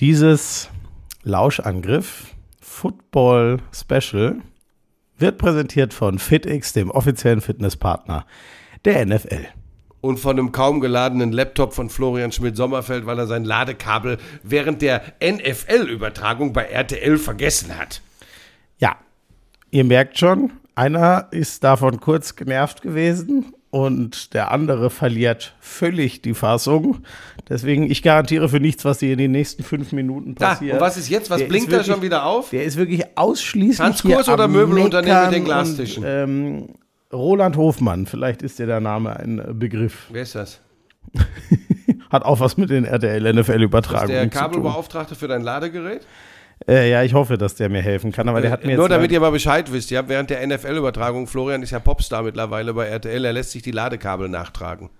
Dieses Lauschangriff Football Special wird präsentiert von FitX, dem offiziellen Fitnesspartner der NFL. Und von einem kaum geladenen Laptop von Florian Schmidt-Sommerfeld, weil er sein Ladekabel während der NFL-Übertragung bei RTL vergessen hat. Ja, ihr merkt schon, einer ist davon kurz genervt gewesen und der andere verliert völlig die Fassung. Deswegen, ich garantiere für nichts, was hier in den nächsten fünf Minuten passiert. Da, und was ist jetzt? Was Der blinkt da schon wieder auf? Der ist wirklich ausschließlich Tanzkurs oder Möbelunternehmen mit den Glastischen? Und, ähm, Roland Hofmann, vielleicht ist dir der Name ein äh, Begriff. Wer ist das? Hat auch was mit den der RTL-NFL-Übertragungen zu tun. Kabelbeauftragte für dein Ladegerät? Äh, ja, ich hoffe, dass der mir helfen kann, aber der hat mir Nur jetzt damit ihr mal Bescheid wisst, ja, während der NFL-Übertragung, Florian ist ja Popstar mittlerweile bei RTL, er lässt sich die Ladekabel nachtragen.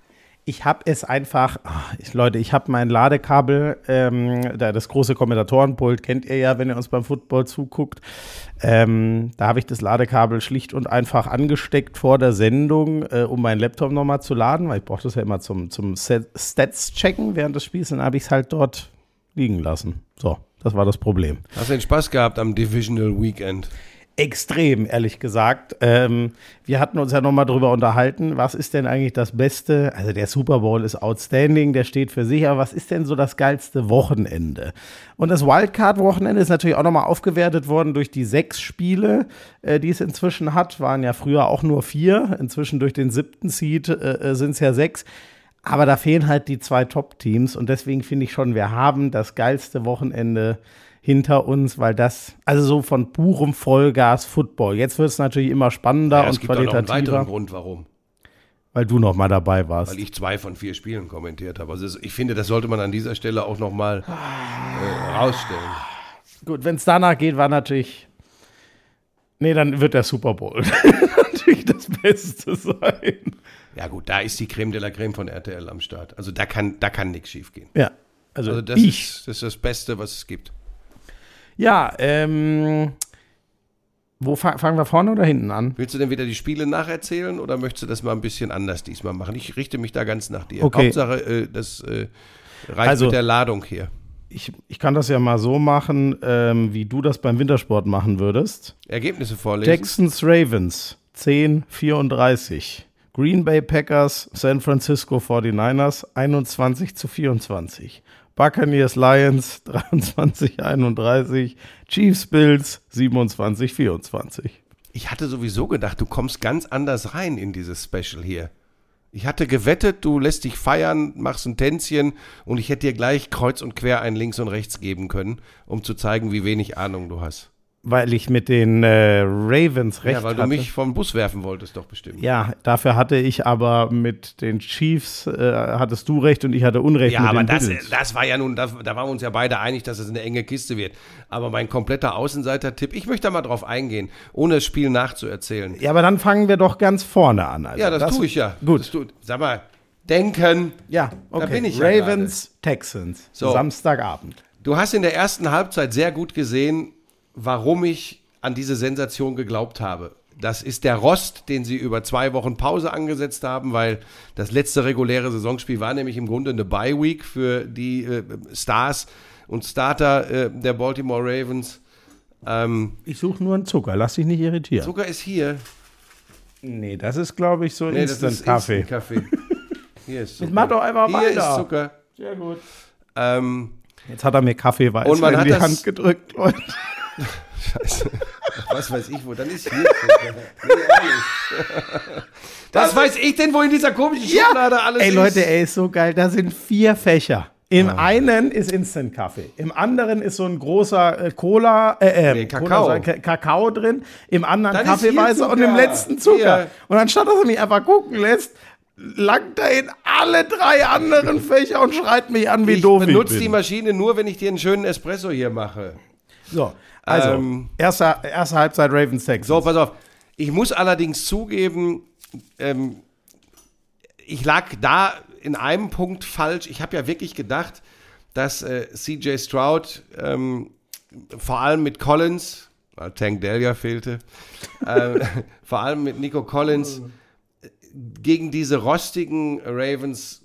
Ich habe es einfach, ah, ich, Leute, ich habe mein Ladekabel, ähm, da das große Kommentatorenpult kennt ihr ja, wenn ihr uns beim Football zuguckt. Ähm, da habe ich das Ladekabel schlicht und einfach angesteckt vor der Sendung, äh, um meinen Laptop nochmal zu laden, weil ich brauche das ja immer zum, zum Set- Stats-Checken während des Spiels. Dann habe ich es halt dort liegen lassen. So, das war das Problem. Hast du den Spaß gehabt am Divisional Weekend? Extrem, ehrlich gesagt. Ähm, wir hatten uns ja nochmal drüber unterhalten, was ist denn eigentlich das Beste? Also der Super Bowl ist outstanding, der steht für sich, aber was ist denn so das geilste Wochenende? Und das Wildcard-Wochenende ist natürlich auch nochmal aufgewertet worden durch die sechs Spiele, äh, die es inzwischen hat. Waren ja früher auch nur vier, inzwischen durch den siebten Seed äh, sind es ja sechs. Aber da fehlen halt die zwei Top-Teams und deswegen finde ich schon, wir haben das geilste Wochenende hinter uns, weil das, also so von purem Vollgas Football. Jetzt wird es natürlich immer spannender Ja, es und gibt auch noch einen weiteren qualitativer, Grund, warum. weil du noch mal dabei warst. Weil ich zwei von vier Spielen kommentiert habe. Also es- ich finde, das sollte man an dieser Stelle auch nochmal äh, rausstellen. Gut, wenn es danach geht, war natürlich, nee, dann wird der Super Bowl natürlich das Beste sein. Ja gut, da ist die Creme de la Creme von RTL am Start. Also da kann, da kann nichts schief gehen. Ja, also, Also das ich. ist, das ist das Beste, was es gibt. Ja, ähm, wo fa fangen wir vorne oder hinten an? Willst du denn wieder die Spiele nacherzählen oder möchtest du das mal ein bisschen anders diesmal machen? Ich richte mich da ganz nach dir. Okay. Hauptsache, äh, das äh, reicht Also- mit der Ladung hier. Ich, ich kann das ja mal so machen, ähm, wie du das beim Wintersport machen würdest. Ergebnisse vorlesen. Texans Ravens 10 34. Green Bay Packers San Francisco 49ers 21 zu 24. Buccaneers Lions 23 31. Chiefs Bills 27 24. Ich hatte sowieso gedacht, du kommst ganz anders rein in dieses Special hier. Ich hatte gewettet, du lässt dich feiern, machst ein Tänzchen und ich hätte dir gleich kreuz und quer ein links und rechts geben können, um zu zeigen, wie wenig Ahnung du hast. Weil ich mit den äh, Ravens recht ja, weil du hatte. mich vom Bus werfen wolltest, doch bestimmt. ja, dafür hatte ich aber mit den Chiefs, äh, hattest du recht und ich hatte Unrecht Ja, aber das, das war ja nun, da, da waren wir uns ja beide einig, dass es eine enge Kiste wird. Aber mein kompletter Außenseiter-Tipp, ich möchte da mal drauf eingehen, ohne das Spiel nachzuerzählen. Ja, aber dann fangen wir doch ganz vorne an. Also. Ja, das, tue ich ja. Gut. Das tu, sag mal, denken. Ja, okay. bin ich ja Ravens, Texans. So. Samstagabend. Du hast in der ersten Halbzeit sehr gut gesehen, warum ich an diese Sensation geglaubt habe. Das ist der Rost, den sie über zwei Wochen Pause angesetzt haben, weil das letzte reguläre Saisonspiel war nämlich im Grunde eine Bye-Week für die äh, Stars und Starter äh, der Baltimore Ravens. Ähm, Ich suche nur einen Zucker, lass dich nicht irritieren. Zucker ist hier. Nee, das ist, glaube ich, so Nee, das ist Instant-Kaffee. Instant-Kaffee. Hier ist Zucker. mach doch einfach Hier weiter. ist Zucker. Sehr gut. Ähm, Jetzt hat er mir Kaffee weiß Und man in hat die das- Hand gedrückt, Leute. Scheiße. Was weiß ich wo, dann ist hier. Nee. Was weiß ich denn, wo in dieser komischen Schublade alles Ey, ist? Leute, ey, ist so geil. Da sind vier Fächer. Im einen ist Instant-Kaffee. Im anderen ist so ein großer äh, Cola, äh, äh, Nee, Kakao. Cola, Ka- Kakao drin. Im anderen Dann Kaffeeweiße und im letzten Zucker. Hier. Und anstatt dass er mich einfach gucken lässt, langt er in alle drei anderen Fächer und schreit mich an, wie ich doof ich benutze bin. die Maschine nur, wenn ich dir einen schönen Espresso hier mache. So, also, Ähm, erste, erste Halbzeit Ravens Texans. So, pass auf. Ich muss allerdings zugeben, ähm, ich lag da in einem Punkt falsch. Ich habe ja wirklich gedacht, dass äh, CJ Stroud ähm, vor allem mit Collins, weil Tank Dell ja fehlte, äh, vor allem mit Nico Collins äh, gegen diese rostigen Ravens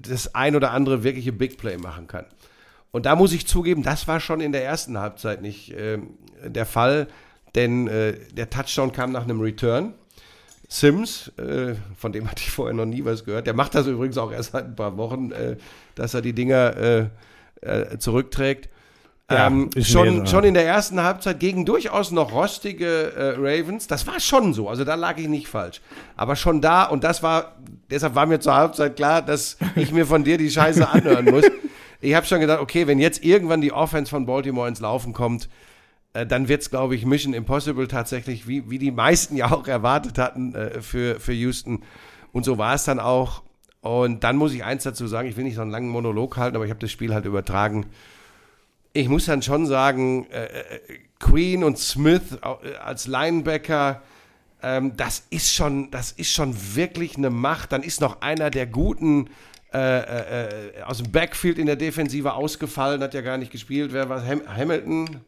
das ein oder andere wirkliche Big Play machen kann. Und da muss ich zugeben, das war schon in der ersten Halbzeit nicht äh, der Fall, denn äh, der Touchdown kam nach einem Return. Sims, äh, von dem hatte ich vorher noch nie was gehört, der macht das übrigens auch erst seit ein paar Wochen, äh, dass er die Dinger äh, äh, zurückträgt. Ja, ähm, schon, schon in der ersten Halbzeit gegen durchaus noch rostige äh, Ravens. Das war schon so. Also da lag ich nicht falsch. Aber schon da, und das war, deshalb war mir zur Halbzeit klar, dass ich mir von dir die Scheiße anhören muss. Ich habe schon gedacht, okay, wenn jetzt irgendwann die Offense von Baltimore ins Laufen kommt, äh, dann wird es, glaube ich, Mission Impossible tatsächlich, wie, wie die meisten ja auch erwartet hatten äh, für, für Houston. Und so war es dann auch. Und dann muss ich eins dazu sagen, ich will nicht so einen langen Monolog halten, aber ich habe das Spiel halt übertragen ich muss dann schon sagen, äh, äh, Queen und Smith äh, als Linebacker, ähm, das ist schon, das ist schon wirklich eine Macht. Dann ist noch einer der guten äh, äh, äh aus dem Backfield in der Defensive ausgefallen, hat ja gar nicht gespielt. Wer war Ham Hamilton?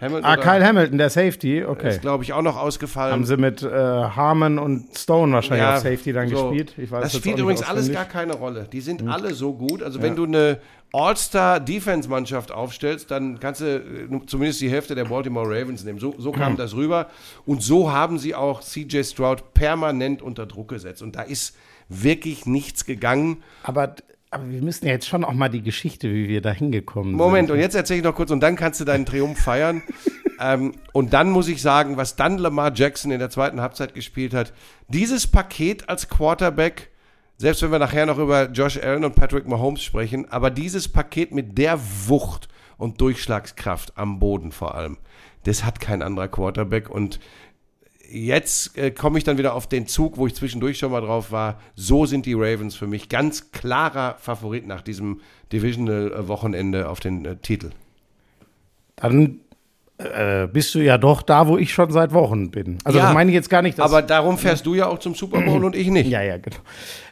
Hamilton ah, Kyle Hamilton, der Safety, okay. Ist, glaube ich, auch noch ausgefallen. Haben sie mit äh, Harmon und Stone wahrscheinlich ja, auf Safety dann so. gespielt. das spielt übrigens alles gar keine Rolle. Die sind mhm. alle so gut. Also, ja. wenn du eine All-Star-Defense-Mannschaft aufstellst, dann kannst du äh, zumindest die Hälfte der Baltimore Ravens nehmen. So, so kam mhm. das rüber. Und so haben sie auch CJ Stroud permanent unter Druck gesetzt. Und da ist wirklich nichts gegangen. Aber aber wir müssen ja jetzt schon auch mal die Geschichte, wie wir da hingekommen sind. Moment, und jetzt erzähle ich noch kurz und dann kannst du deinen Triumph feiern. ähm, und dann muss ich sagen, was dann Lamar Jackson in der zweiten Halbzeit gespielt hat, dieses Paket als Quarterback, selbst wenn wir nachher noch über Josh Allen und Patrick Mahomes sprechen, aber dieses Paket mit der Wucht und Durchschlagskraft am Boden vor allem, das hat kein anderer Quarterback und jetzt äh, komme ich dann wieder auf den Zug, wo ich zwischendurch schon mal drauf war. So sind die Ravens für mich ganz klarer Favorit nach diesem Divisional-Wochenende auf den äh, Titel. Dann äh, bist du ja doch da, wo ich schon seit Wochen bin. Also ja, das meine ich jetzt gar nicht. aber darum fährst du ja auch zum Super Bowl und ich nicht. Ja, ja, genau.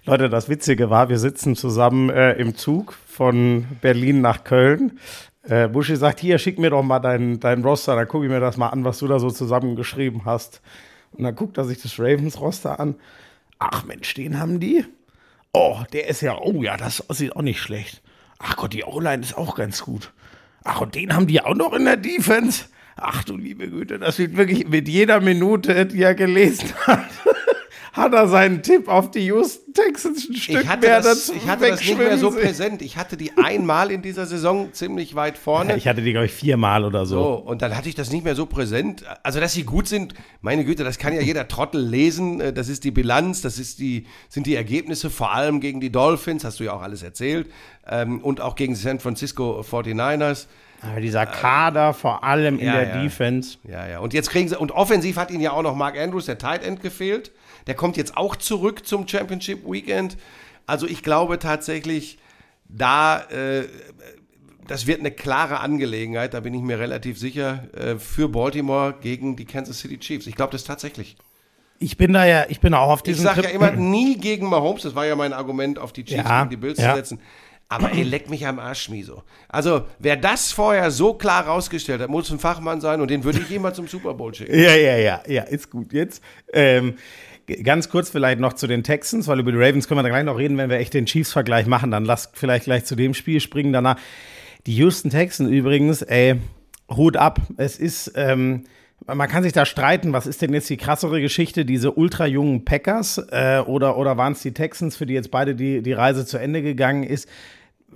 Leute, das Witzige war, wir sitzen zusammen äh, im Zug von Berlin nach Köln. Äh, Buschi sagt, hier, schick mir doch mal deinen dein Roster, dann gucke ich mir das mal an, was du da so zusammengeschrieben hast. Und dann guckt er sich das Ravens-Roster an. Ach Mensch, den haben die? Oh, der ist ja, oh ja, das sieht auch nicht schlecht. Ach Gott, die O-Line ist auch ganz gut. Ach, und den haben die auch noch in der Defense. Ach du liebe Güte, das wird wirklich mit jeder Minute, die er gelesen hat hat er seinen Tipp auf die Houston Texans ein Stück ich hatte mehr das, dazu. Ich hatte das nicht mehr so präsent. Ich hatte die einmal in dieser Saison ziemlich weit vorne. Ich hatte die, glaube ich, viermal oder so. so. Und dann hatte ich das nicht mehr so präsent. Also, dass sie gut sind, meine Güte, das kann ja jeder Trottel lesen. Äh, das ist die Bilanz, das ist die, sind die Ergebnisse, vor allem gegen die Dolphins, hast du ja auch alles erzählt. Ähm, und auch gegen die San Francisco 49ers. Aber dieser Kader, vor allem in ja, der ja. Defense. Ja, ja. Und jetzt kriegen sie, und offensiv hat ihnen ja auch noch Mark Andrews, der Tight End, gefehlt. Der kommt jetzt auch zurück zum Championship Weekend. Also ich glaube tatsächlich, da, äh, das wird eine klare Angelegenheit, da bin ich mir relativ sicher, äh, für Baltimore gegen die Kansas City Chiefs. Ich glaube das tatsächlich. Ich bin da ja, ich bin auch auf diesem Ich sage ja immer nie gegen Mahomes, das war ja mein Argument, auf die Chiefs ja, gegen die Bills ja. zu setzen. Aber ey, leck mich am Arsch, Schmieso. Also, wer das vorher so klar rausgestellt hat, muss ein Fachmann sein und den würde ich immer zum Super Bowl schicken. Ja, ja, ja, ja, ist gut. Jetzt, ähm, Ganz kurz vielleicht noch zu den Texans, weil über die Ravens können wir da gleich noch reden, wenn wir echt den Chiefs-Vergleich machen. Dann lass vielleicht gleich zu dem Spiel springen danach. Die Houston Texans übrigens, ey, Hut ab. Es ist, ähm, man kann sich da streiten, was ist denn jetzt die krassere Geschichte, diese ultra jungen Packers äh, oder, oder waren es die Texans, für die jetzt beide die, die Reise zu Ende gegangen ist?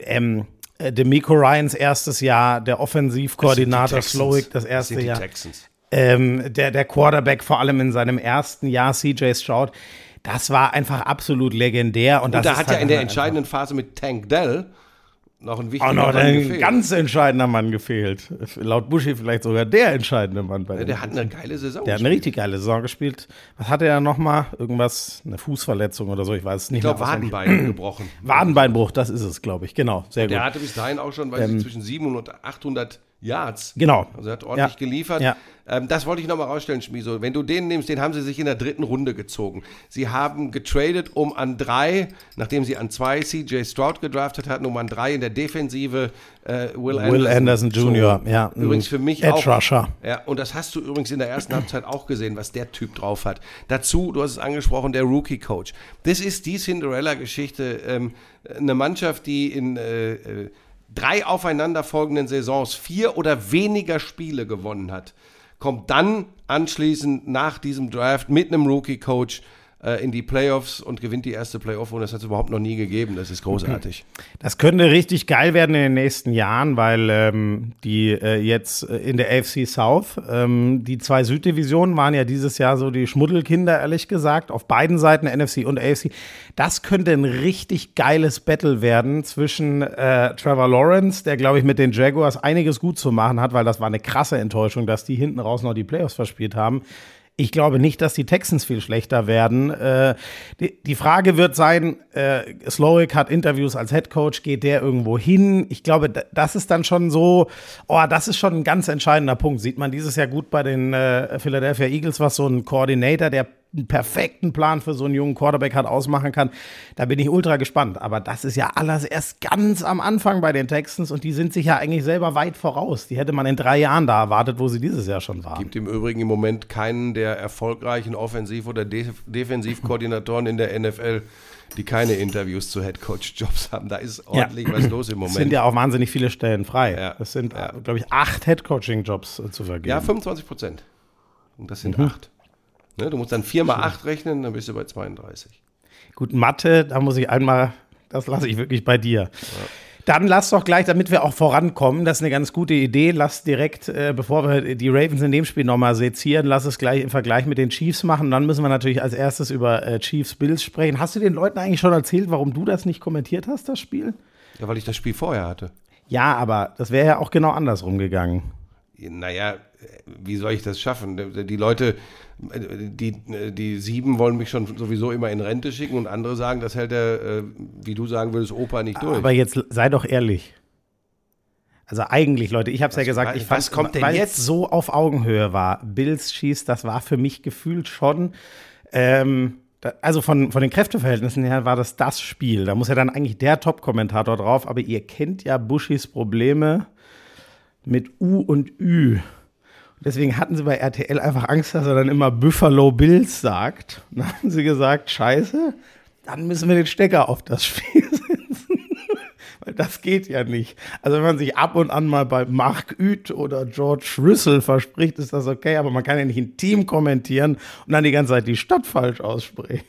Ähm, äh, Demico Ryans erstes Jahr, der Offensivkoordinator Slowick das erste das Jahr. Texans ähm, der, der Quarterback vor allem in seinem ersten Jahr, CJ Stroud, das war einfach absolut legendär. Und, und da hat ja halt in der entscheidenden Phase mit Tank Dell noch ein wichtiger Auch noch Mann ein gefehlt. ganz entscheidender Mann gefehlt. Laut Buschi vielleicht sogar der entscheidende Mann bei ja, Der hat eine geile Saison Der gespielt. hat eine richtig geile Saison gespielt. Was hatte er nochmal? Irgendwas, eine Fußverletzung oder so, ich weiß es nicht. Ich glaube, Wadenbein gebrochen. Wadenbeinbruch, das ist es, glaube ich. Genau, sehr der gut. Der hatte bis dahin auch schon, weiß ähm, ich, zwischen 700 und 800 Yards. Genau. Also er hat ordentlich ja. geliefert. Ja. Ähm, das wollte ich nochmal rausstellen, Schmieso. Wenn du den nimmst, den haben sie sich in der dritten Runde gezogen. Sie haben getradet, um an drei, nachdem sie an zwei CJ Stroud gedraftet hatten, um an drei in der Defensive äh, Will, Will Anderson, Anderson Jr., ja. Übrigens für mich Edge auch. Rusher. Ja, und das hast du übrigens in der ersten Halbzeit auch gesehen, was der Typ drauf hat. Dazu, du hast es angesprochen, der Rookie-Coach. Das ist die Cinderella-Geschichte. Ähm, eine Mannschaft, die in äh, äh drei aufeinanderfolgenden Saisons vier oder weniger Spiele gewonnen hat, kommt dann anschließend nach diesem Draft mit einem Rookie-Coach äh, in die Playoffs und gewinnt die erste Playoff und das hat es überhaupt noch nie gegeben. Das ist großartig. Das könnte richtig geil werden in den nächsten Jahren, weil ähm, die äh, jetzt äh, in der AFC South, ähm, die zwei Süddivisionen waren ja dieses Jahr so die Schmuddelkinder, ehrlich gesagt, auf beiden Seiten, NFC und AFC. Das könnte ein richtig geiles Battle werden zwischen äh, Trevor Lawrence, der, glaube ich, mit den Jaguars einiges gut zu machen hat, weil das war eine krasse Enttäuschung, dass die hinten raus noch die Playoffs verspielt haben ich glaube nicht, dass die Texans viel schlechter werden. Äh, die, die, Frage wird sein, äh, Slowick hat Interviews als Head Coach, geht der irgendwo hin? Ich glaube, das ist dann schon so, oh, das ist schon ein ganz entscheidender Punkt. Sieht man dieses Jahr gut bei den äh, Philadelphia Eagles, was so ein Coordinator, der einen perfekten Plan für so einen jungen Quarterback hat ausmachen kann. Da bin ich ultra gespannt. Aber das ist ja alles erst ganz am Anfang bei den Texans und die sind sich ja eigentlich selber weit voraus. Die hätte man in drei Jahren da erwartet, wo sie dieses Jahr schon waren. Gibt im Übrigen im Moment keinen der erfolgreichen Offensiv- oder De Defensivkoordinatoren in der NFL, die keine Interviews zu Headcoach-Jobs haben. Da ist ordentlich ja. was los im Moment. Es sind ja auch wahnsinnig viele Stellen frei. Ja. Es sind, ja. glaube ich, acht Headcoaching-Jobs äh, zu vergeben. Ja, 25 Prozent. Und das sind mhm. acht. Ne, du musst dann 4 mal 8 rechnen, dann bist du bei 32. Gut, Mathe, da muss ich einmal, das lasse ich wirklich bei dir. Ja. Dann lass doch gleich, damit wir auch vorankommen, das ist eine ganz gute Idee, lass direkt, äh, bevor wir die Ravens in dem Spiel nochmal sezieren, lass es gleich im Vergleich mit den Chiefs machen. Dann müssen wir natürlich als erstes über äh, Chiefs Bills sprechen. Hast du den Leuten eigentlich schon erzählt, warum du das nicht kommentiert hast, das Spiel? Ja, weil ich das Spiel vorher hatte. Ja, aber das wäre ja auch genau andersrum gegangen. Naja, wie soll ich das schaffen? Die Leute, die, die sieben wollen mich schon sowieso immer in Rente schicken und andere sagen, das hält der, äh, wie du sagen würdest, Opa nicht durch. Aber jetzt sei doch ehrlich. Also eigentlich, Leute, ich habe es ja gesagt, ich fand, kommt denn weil jetzt so auf Augenhöhe war. Bills schießt, das war für mich gefühlt schon. Ähm, also von, von den Kräfteverhältnissen her war das das Spiel. Da muss ja dann eigentlich der Top-Kommentator drauf. Aber ihr kennt ja Bushis Probleme mit U und Ü. Deswegen hatten sie bei RTL einfach Angst, dass er dann immer Buffalo Bills sagt. dann haben sie gesagt, scheiße, dann müssen wir den Stecker auf das Spiel setzen. Weil das geht ja nicht. Also wenn man sich ab und an mal bei Mark Üth oder George Rüssel verspricht, ist das okay, aber man kann ja nicht ein Team kommentieren und dann die ganze Zeit die Stadt falsch aussprechen.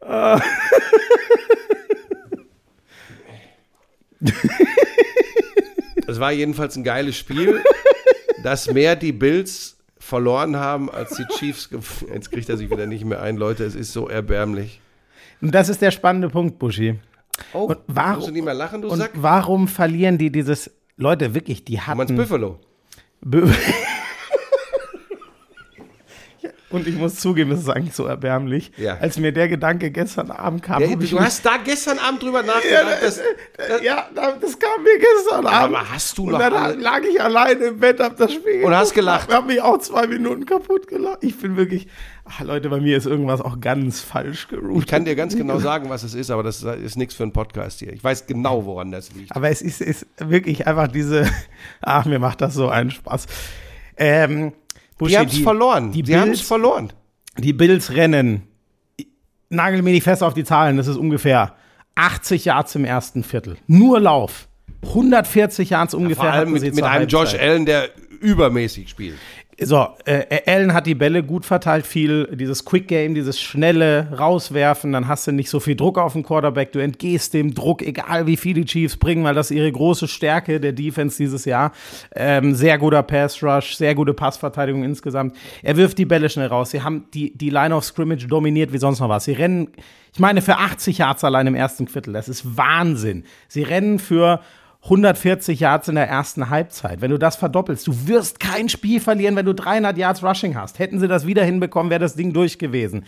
Es war jedenfalls ein geiles Spiel, dass mehr die Bills verloren haben als die Chiefs. Jetzt kriegt er sich wieder nicht mehr ein, Leute. Es ist so erbärmlich. Und das ist der spannende Punkt, Buschi. Oh, und warum, musst du nicht mehr lachen, du und Sack? warum verlieren die dieses, Leute, wirklich, die hatten... Du meinst Buffalo? Und ich muss zugeben, das ist eigentlich so erbärmlich. Ja. Als mir der Gedanke gestern Abend kam. Ja, du hast da gestern Abend drüber nachgedacht. Ja, das, das, ja, das kam mir gestern Abend. Aber hast du noch. Und dann lag ich alleine im Bett, hab das Spiel. Und hast gelacht. Ich hab mich auch zwei Minuten kaputt gelacht. Ich bin wirklich. Ach, Leute, bei mir ist irgendwas auch ganz falsch geroutet. Ich kann dir ganz genau sagen, was es ist, aber das ist nichts für einen Podcast hier. Ich weiß genau, woran das liegt. Aber es ist, ist wirklich einfach diese. Ach, mir macht das so einen Spaß. Ähm, Buschi, die haben es verloren. Die, die haben es verloren. Die Bills rennen. Nagel mir nicht fest auf die Zahlen. Das ist ungefähr 80 Yards im ersten Viertel. Nur Lauf. 140 Yards ungefähr. Ja, vor allem mit, mit einem Josh Allen, der übermäßig spielt. So, äh, Allen hat die Bälle gut verteilt, viel dieses Quick Game, dieses schnelle Rauswerfen, dann hast du nicht so viel Druck auf den Quarterback, du entgehst dem Druck, egal wie viel die Chiefs bringen, weil das ihre große Stärke der Defense dieses Jahr. Ähm, sehr guter Pass Rush, sehr gute Passverteidigung insgesamt. Er wirft die Bälle schnell raus. Sie haben die, die Line of Scrimmage dominiert wie sonst noch was. Sie rennen, ich meine, für 80 Yards allein im ersten Viertel. Das ist Wahnsinn. Sie rennen für 140 Yards in der ersten Halbzeit. Wenn du das verdoppelst, du wirst kein Spiel verlieren, wenn du 300 Yards Rushing hast. Hätten sie das wieder hinbekommen, wäre das Ding durch gewesen.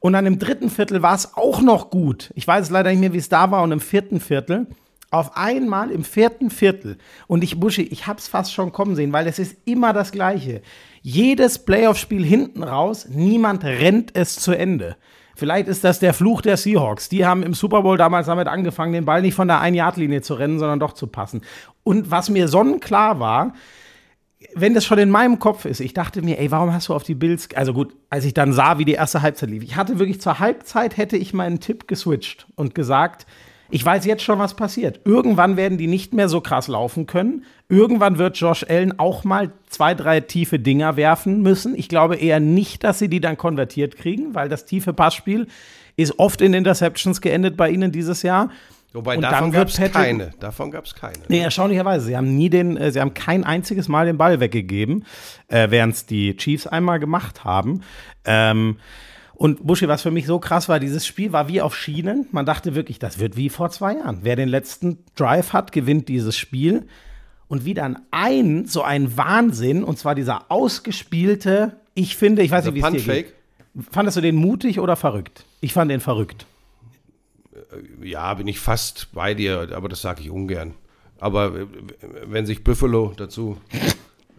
Und dann im dritten Viertel war es auch noch gut. Ich weiß leider nicht mehr, wie es da war. Und im vierten Viertel, auf einmal im vierten Viertel. Und ich, Buschi, ich hab's fast schon kommen sehen, weil es ist immer das Gleiche. Jedes Playoff-Spiel hinten raus, niemand rennt es zu Ende. Vielleicht ist das der Fluch der Seahawks. Die haben im Super Bowl damals damit angefangen, den Ball nicht von der Ein-Yard-Linie zu rennen, sondern doch zu passen. Und was mir sonnenklar war, wenn das schon in meinem Kopf ist, ich dachte mir, ey, warum hast du auf die Bills, also gut, als ich dann sah, wie die erste Halbzeit lief, ich hatte wirklich zur Halbzeit hätte ich meinen Tipp geswitcht und gesagt, Ich weiß jetzt schon, was passiert. Irgendwann werden die nicht mehr so krass laufen können. Irgendwann wird Josh Allen auch mal zwei, drei tiefe Dinger werfen müssen. Ich glaube eher nicht, dass sie die dann konvertiert kriegen, weil das tiefe Passspiel ist oft in Interceptions geendet bei ihnen dieses Jahr. Wobei Und davon gab es keine. Davon gab es keine. Nee, erstaunlicherweise. Sie haben nie den, äh, sie haben kein einziges Mal den Ball weggegeben, äh, während es die Chiefs einmal gemacht haben. Ähm, und Buschi, was für mich so krass war, dieses Spiel war wie auf Schienen. Man dachte wirklich, das wird wie vor zwei Jahren. Wer den letzten Drive hat, gewinnt dieses Spiel. Und wie dann ein, so ein Wahnsinn, und zwar dieser ausgespielte, ich finde, ich weiß nicht, wie es dir geht. Fandest du den mutig oder verrückt? Ich fand den verrückt. Ja, bin ich fast bei dir, aber das sage ich ungern. Aber äh, wenn sich Buffalo dazu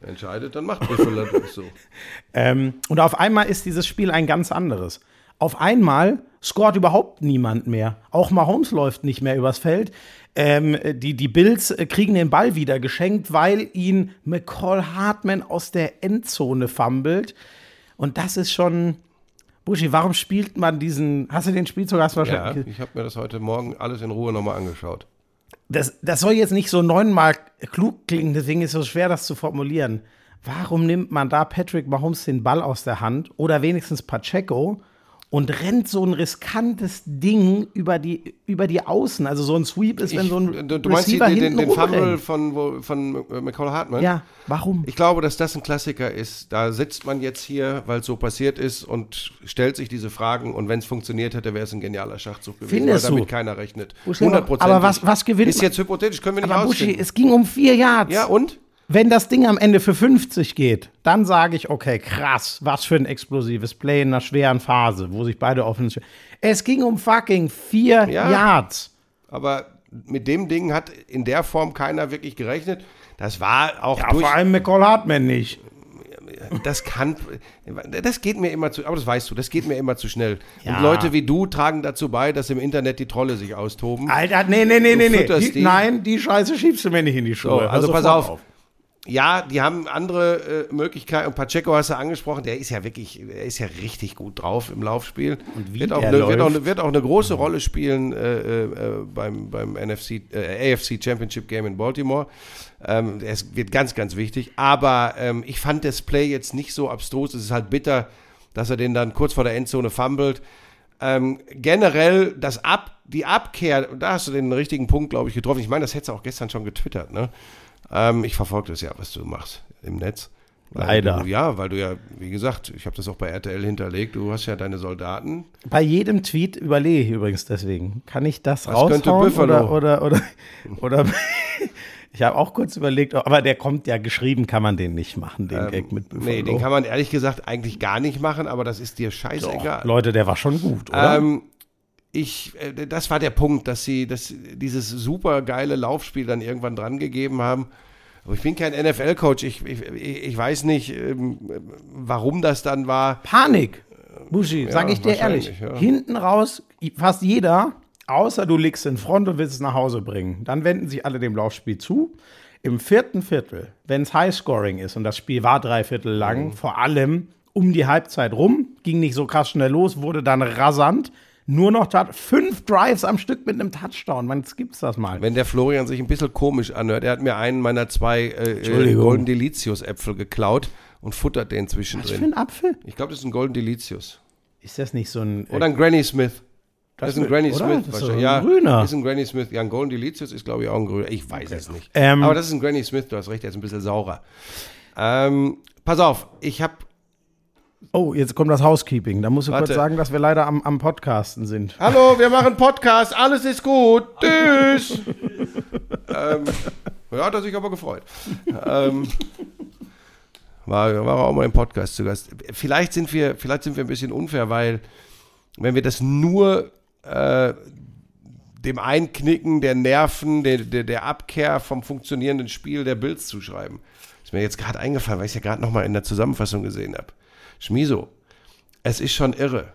entscheidet, dann macht Buffalo das so. Ähm, und auf einmal ist dieses Spiel ein ganz anderes. Auf einmal scoret überhaupt niemand mehr. Auch Mahomes läuft nicht mehr übers Feld. Ähm, die, die Bills äh, kriegen den Ball wieder geschenkt, weil ihn McCall Hartman aus der Endzone fummelt. Und das ist schon. Buschi, warum spielt man diesen. Hast du den Spielzug? Hast du Ja, wahrscheinlich. ich habe mir das heute Morgen alles in Ruhe nochmal angeschaut. Das, das soll jetzt nicht so neunmal klug klingen, deswegen ist es so schwer, das zu formulieren. Warum nimmt man da Patrick Mahomes den Ball aus der Hand oder wenigstens Pacheco und rennt so ein riskantes Ding über die, über die Außen? Also so ein Sweep ist, wenn so ein du, du meinst die, Receiver den, den, Fumble von, von äh, McCall Hartman? Ja, warum? Ich glaube, dass das ein Klassiker ist. Da sitzt man jetzt hier, weil es so passiert ist und stellt sich diese Fragen. Und wenn es funktioniert hätte, wäre es ein genialer Schachzug gewesen, Findest weil damit du? keiner rechnet. Buschi, 100 aber was- was gewinnt Ist jetzt hypothetisch, können wir nicht Aber Buschi, es ging um vier Yards. Ja, und? Wenn das Ding am Ende für 50 geht, dann sage ich, okay, krass, was für ein explosives Play in einer schweren Phase, wo sich beide offensiv. Es ging um fucking vier Ja. Yards. Aber mit dem Ding hat in der Form keiner wirklich gerechnet. Das war auch Ja, durch. vor allem McCall Hartman nicht. Das kann, das geht mir immer zu, aber das weißt du, das geht mir immer zu schnell. Ja. Und Leute wie du tragen dazu bei, dass im Internet die Trolle sich austoben. Alter, nee, nee, nee, nee, nee. fütterst Die. Nein, die Scheiße schiebst du mir nicht in die Schuhe. So, also Hör pass sofort auf. Ja, die haben andere äh, Möglichkeiten. Und Pacheco hast du angesprochen, der ist ja wirklich, er ist ja richtig gut drauf im Laufspiel. Und wie wird auch, eine, wird, auch, eine- wird auch eine große Rolle spielen äh, äh, beim, beim NFC, äh, AFC Championship Game in Baltimore. Ähm, es wird ganz, ganz wichtig. Aber ähm, ich fand das Play jetzt nicht so abstrus. Es ist halt bitter, dass er den dann kurz vor der Endzone fummelt. Ähm, generell das Ab, die Abkehr, da hast du den richtigen Punkt, glaube ich, getroffen. Ich meine, das hättest du auch gestern schon getwittert, ne? Ähm, ich verfolge das ja, was du machst im Netz. Weil Leider. Du, ja, weil du ja, wie gesagt, ich habe das auch bei RTL hinterlegt, du hast ja deine Soldaten. Bei jedem Tweet überlege ich übrigens deswegen. Kann ich das könnte raushauen? Oder, oder, oder, oder ich habe auch kurz überlegt, aber der kommt ja geschrieben, kann man den nicht machen, den Gag mit Buffalo. Ähm, Nee, den kann man ehrlich gesagt eigentlich gar nicht machen, aber das ist dir scheißegal. Doch, Leute, der war schon gut, oder? Ähm, ich, äh, das war der Punkt, dass sie dass sie dieses super geile Laufspiel dann irgendwann dran gegeben haben. Aber ich bin kein NFL-Coach. Ich, ich, ich weiß nicht, ähm, warum das dann war. Panik. Buschi, Ja, sag ich dir ehrlich. ja. Hinten raus, fast jeder, außer du liegst in Front und willst es nach Hause bringen. Dann wenden sich alle dem Laufspiel zu. Im vierten Viertel, wenn es Highscoring ist und das Spiel war drei Viertel lang, Mhm. vor allem um die Halbzeit rum, ging nicht so krass schnell los, wurde dann rasant. Nur noch fünf Drives am Stück mit einem Touchdown. Wann gibt's das mal? Wenn der Florian sich ein bisschen komisch anhört, er hat mir einen meiner zwei äh, äh. Golden Delicious-Äpfel geklaut und futtert den Was für zwischendrin. ein Apfel? Ich glaube, das ist ein Golden Delicious. Ist das nicht so ein. Oder ein Granny Smith. Das, ist ein Granny oder? Smith. Das ist wahrscheinlich. ein ja, grüner. ist ein Granny Smith. Ja, ein Golden Delicious ist, glaube ich, auch ein grüner. Ich weiß es nicht. Ähm, Aber das ist ein Granny Smith, du hast recht, der ist ein bisschen saurer. Ähm, pass auf, ich habe oh, jetzt kommt das Housekeeping. Da musst du Warte. kurz sagen, dass wir leider am, am Podcasten sind. Hallo, wir machen Podcast, alles ist gut. Tschüss. ähm, ja, hat er sich aber gefreut. ähm, war, war auch mal im Podcast zu Gast. Vielleicht sind wir, vielleicht sind wir ein bisschen unfair, weil wenn wir das nur äh, dem Einknicken der Nerven, der, der, der Abkehr vom funktionierenden Spiel der Bills zuschreiben. Ist mir jetzt gerade eingefallen, weil ich es ja gerade nochmal in der Zusammenfassung gesehen habe. Schmiso, es ist schon irre.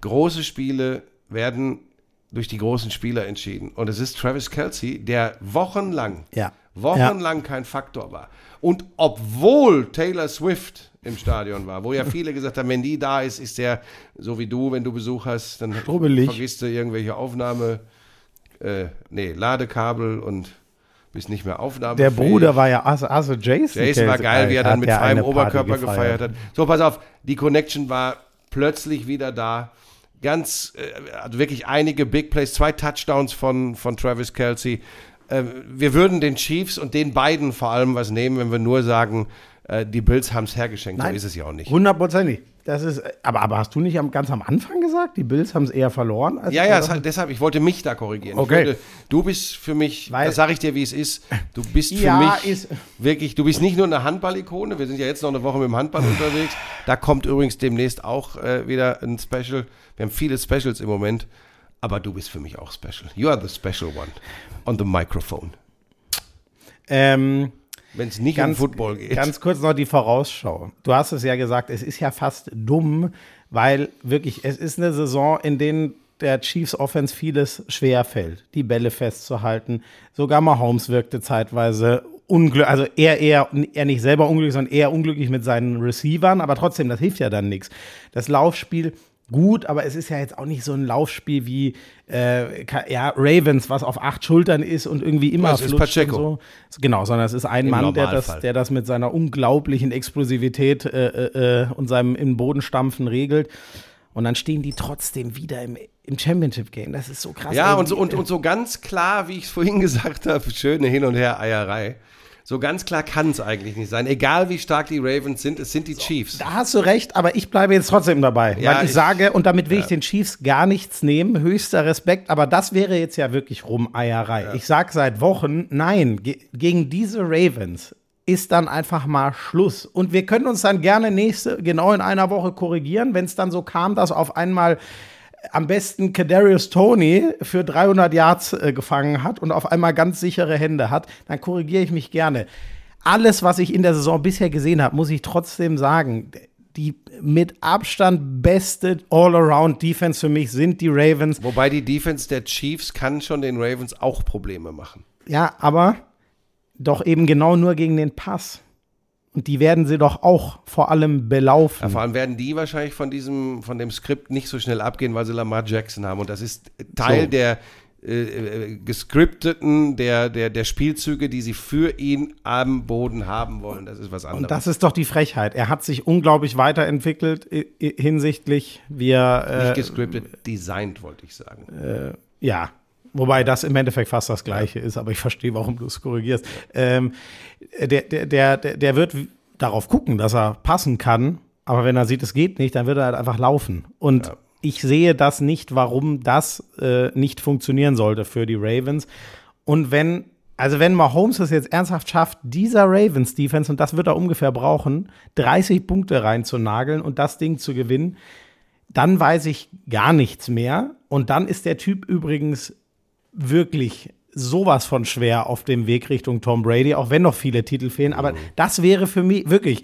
Große Spiele werden durch die großen Spieler entschieden. Und es ist Travis Kelsey, der wochenlang, Ja. wochenlang kein Faktor war. Und obwohl Taylor Swift im Stadion war, wo ja viele gesagt haben, wenn die da ist, ist der so wie du, wenn du Besuch hast, dann Strubbelig. vergisst du irgendwelche Aufnahme. äh, nee, Ladekabel und bist nicht mehr aufnahmefähig. Der Bruder war ja also, also Jason. Jason war geil, wie er dann mit ja freiem Oberkörper gefeiert hat. So, pass auf, die Connection war plötzlich wieder da. Ganz, äh, also wirklich einige Big Plays, zwei Touchdowns von, von Travis Kelsey. Äh, wir würden den Chiefs und den beiden vor allem was nehmen, wenn wir nur sagen, äh, die Bills haben es hergeschenkt. Nein. So ist es ja auch nicht. Hundertprozentig. Das ist, aber, aber hast du nicht am, ganz am Anfang gesagt, die Bills haben es eher verloren? als- Ja, ja, hat- deshalb, ich wollte mich da korrigieren. Okay. Würde, du bist für mich, Weil- das sage ich dir, wie es ist, du bist für Ja, mich ist- wirklich, du bist nicht nur eine Handball-Ikone, wir sind ja jetzt noch eine Woche mit dem Handball unterwegs, da kommt übrigens demnächst auch äh, wieder ein Special, wir haben viele Specials im Moment, aber du bist für mich auch special. You are the special one on the microphone. Ähm, Wenn es nicht ganz, um Football geht. Ganz kurz noch die Vorausschau. Du hast es ja gesagt, es ist ja fast dumm, weil wirklich, es ist eine Saison, in denen der Chiefs Offense vieles schwer fällt, die Bälle festzuhalten. Sogar Mahomes wirkte zeitweise unglücklich, also er eher, er nicht selber unglücklich, sondern eher unglücklich mit seinen Receivern, aber trotzdem, das hilft ja dann nichts. Das Laufspiel gut, aber es ist ja jetzt auch nicht so ein Laufspiel wie äh, ja, Ravens, was auf acht Schultern ist und irgendwie immer Das ist flutscht und Pacheco. so. Genau, sondern es ist ein Im Mann, der das, der das mit seiner unglaublichen Explosivität äh, äh, äh, und seinem in den Boden stampfen regelt. Und dann stehen die trotzdem wieder im, im Championship-Game. Das ist so krass. Ja, Also und so, und, und so ganz klar, wie ich es vorhin gesagt habe, schöne Hin- und Her-Eierei. So ganz klar kann es eigentlich nicht sein. Egal wie stark die Ravens sind, es sind die Chiefs. Da hast du recht, aber ich bleibe jetzt trotzdem dabei. Ja, weil ich, ich- sage, und damit will ich den Chiefs gar nichts nehmen, höchster Respekt, aber das wäre jetzt ja wirklich Rumeierei. Ich sage seit Wochen, nein, ge gegen diese Ravens ist dann einfach mal Schluss. Und wir können uns dann gerne nächste, genau in einer Woche korrigieren, wenn es dann so kam, dass auf einmal am besten Kadarius Tony für 300 Yards äh, gefangen hat und auf einmal ganz sichere Hände hat, dann korrigiere ich mich gerne. Alles, was ich in der Saison bisher gesehen habe, muss ich trotzdem sagen, die mit Abstand beste All-Around-Defense für mich sind die Ravens. Wobei die Defense der Chiefs kann schon den Ravens auch Probleme machen. Ja, aber doch eben genau nur gegen den Pass. Und die werden sie doch auch vor allem belaufen. Ja, vor allem werden die wahrscheinlich von diesem, von dem Skript nicht so schnell abgehen, weil sie Lamar Jackson haben. Und das ist Teil So. der äh, äh, gescripteten, der, der, der Spielzüge, die sie für ihn am Boden haben wollen. Das ist was anderes. Und das ist doch die Frechheit. Er hat sich unglaublich weiterentwickelt hinsichtlich, wie er. nicht Äh, gescriptet, designt, wollte ich sagen. ja. Wobei das im Endeffekt fast das Gleiche ist, aber ich verstehe, warum du es korrigierst. Ähm, der, der, der, der wird darauf gucken, dass er passen kann, aber wenn er sieht, es geht nicht, dann wird er halt einfach laufen. Und Ja. ich sehe das nicht, warum das äh, nicht funktionieren sollte für die Ravens. Und wenn, also wenn Mahomes es jetzt ernsthaft schafft, dieser Ravens-Defense, und das wird er ungefähr brauchen, 30 Punkte reinzunageln und das Ding zu gewinnen, dann weiß ich gar nichts mehr. Und dann ist der Typ übrigens wirklich sowas von schwer auf dem Weg Richtung Tom Brady, auch wenn noch viele Titel fehlen. Aber das wäre für mich wirklich,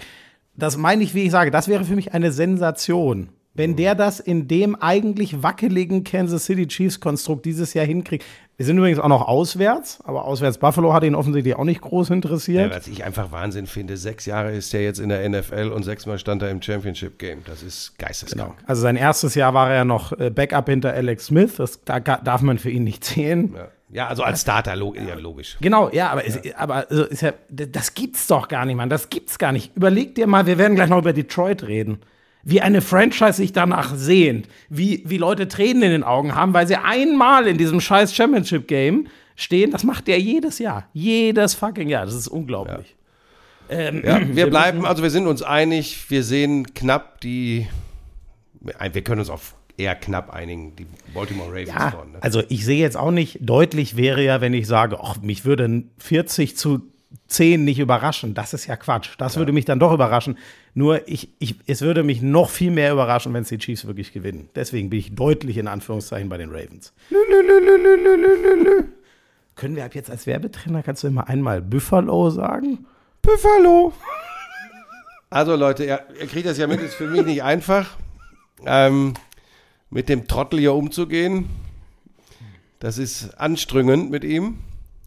das meine ich, wie ich sage, das wäre für mich eine Sensation. Wenn der das in dem eigentlich wackeligen Kansas City Chiefs Konstrukt dieses Jahr hinkriegt. Wir sind übrigens auch noch auswärts, aber auswärts Buffalo hat ihn offensichtlich auch nicht groß Ja, interessiert. was ich einfach Wahnsinn finde, sechs Jahre ist er jetzt in der NFL und sechsmal stand er im Championship Game. Das ist geisteskrank. Also sein erstes Jahr war er ja noch äh, Backup hinter Alex Smith. Das da darf man für ihn nicht zählen. Ja. ja, also als Starter, log ja, logisch. Genau, ja, aber, Es, aber also ist ja, das gibt's doch gar nicht, Mann. Das gibt's gar nicht. Überleg dir mal, wir werden gleich noch über Detroit reden. Wie eine Franchise sich danach sehnt. Wie, wie Leute Tränen in den Augen haben, weil sie einmal in diesem scheiß Championship-Game stehen. Das macht der jedes Jahr. Jedes fucking Jahr. Das ist unglaublich. Ähm, Ja, wir bleiben, also wir sind uns einig, wir sehen knapp die, wir können uns auf eher knapp einigen, die Baltimore Ravens Ja, vorne. Ne? also ich sehe jetzt auch nicht, deutlich wäre ja, wenn ich sage, ach, mich würde ein 40 zu 10 nicht überraschen. Das ist ja Quatsch. Das würde mich dann doch überraschen. Nur ich, ich, es würde mich noch viel mehr überraschen, wenn es die Chiefs wirklich gewinnen. Deswegen bin ich deutlich in Anführungszeichen bei den Ravens. Können wir ab jetzt als Werbetrainer, kannst du immer einmal Buffalo sagen? Buffalo. Also Leute, ihr, ihr kriegt das ja mit, ist für mich nicht einfach, ähm, mit dem Trottel hier umzugehen. Das ist anstrengend mit ihm.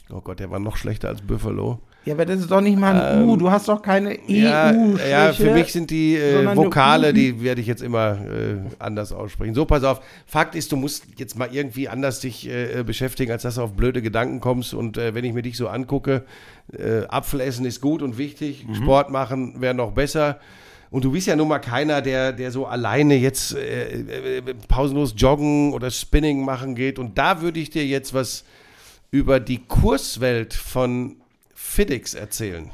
Oh Gott, der war noch schlechter als Buffalo. Ja, aber das ist doch nicht mal ein U. Du hast doch keine EU. Ja, ja, für mich sind die äh, Vokale, die werde ich jetzt immer äh, anders aussprechen. So, pass auf. Fakt ist, du musst jetzt mal irgendwie anders dich äh, beschäftigen, als dass du auf blöde Gedanken kommst. Und äh, wenn ich mir dich so angucke, äh, Apfel essen ist gut und wichtig, Mhm. Sport machen wäre noch besser. Und du bist ja nun mal keiner, der, der so alleine jetzt äh, äh, pausenlos joggen oder Spinning machen geht. Und da würde ich dir jetzt was über die Kurswelt von FitX erzählen.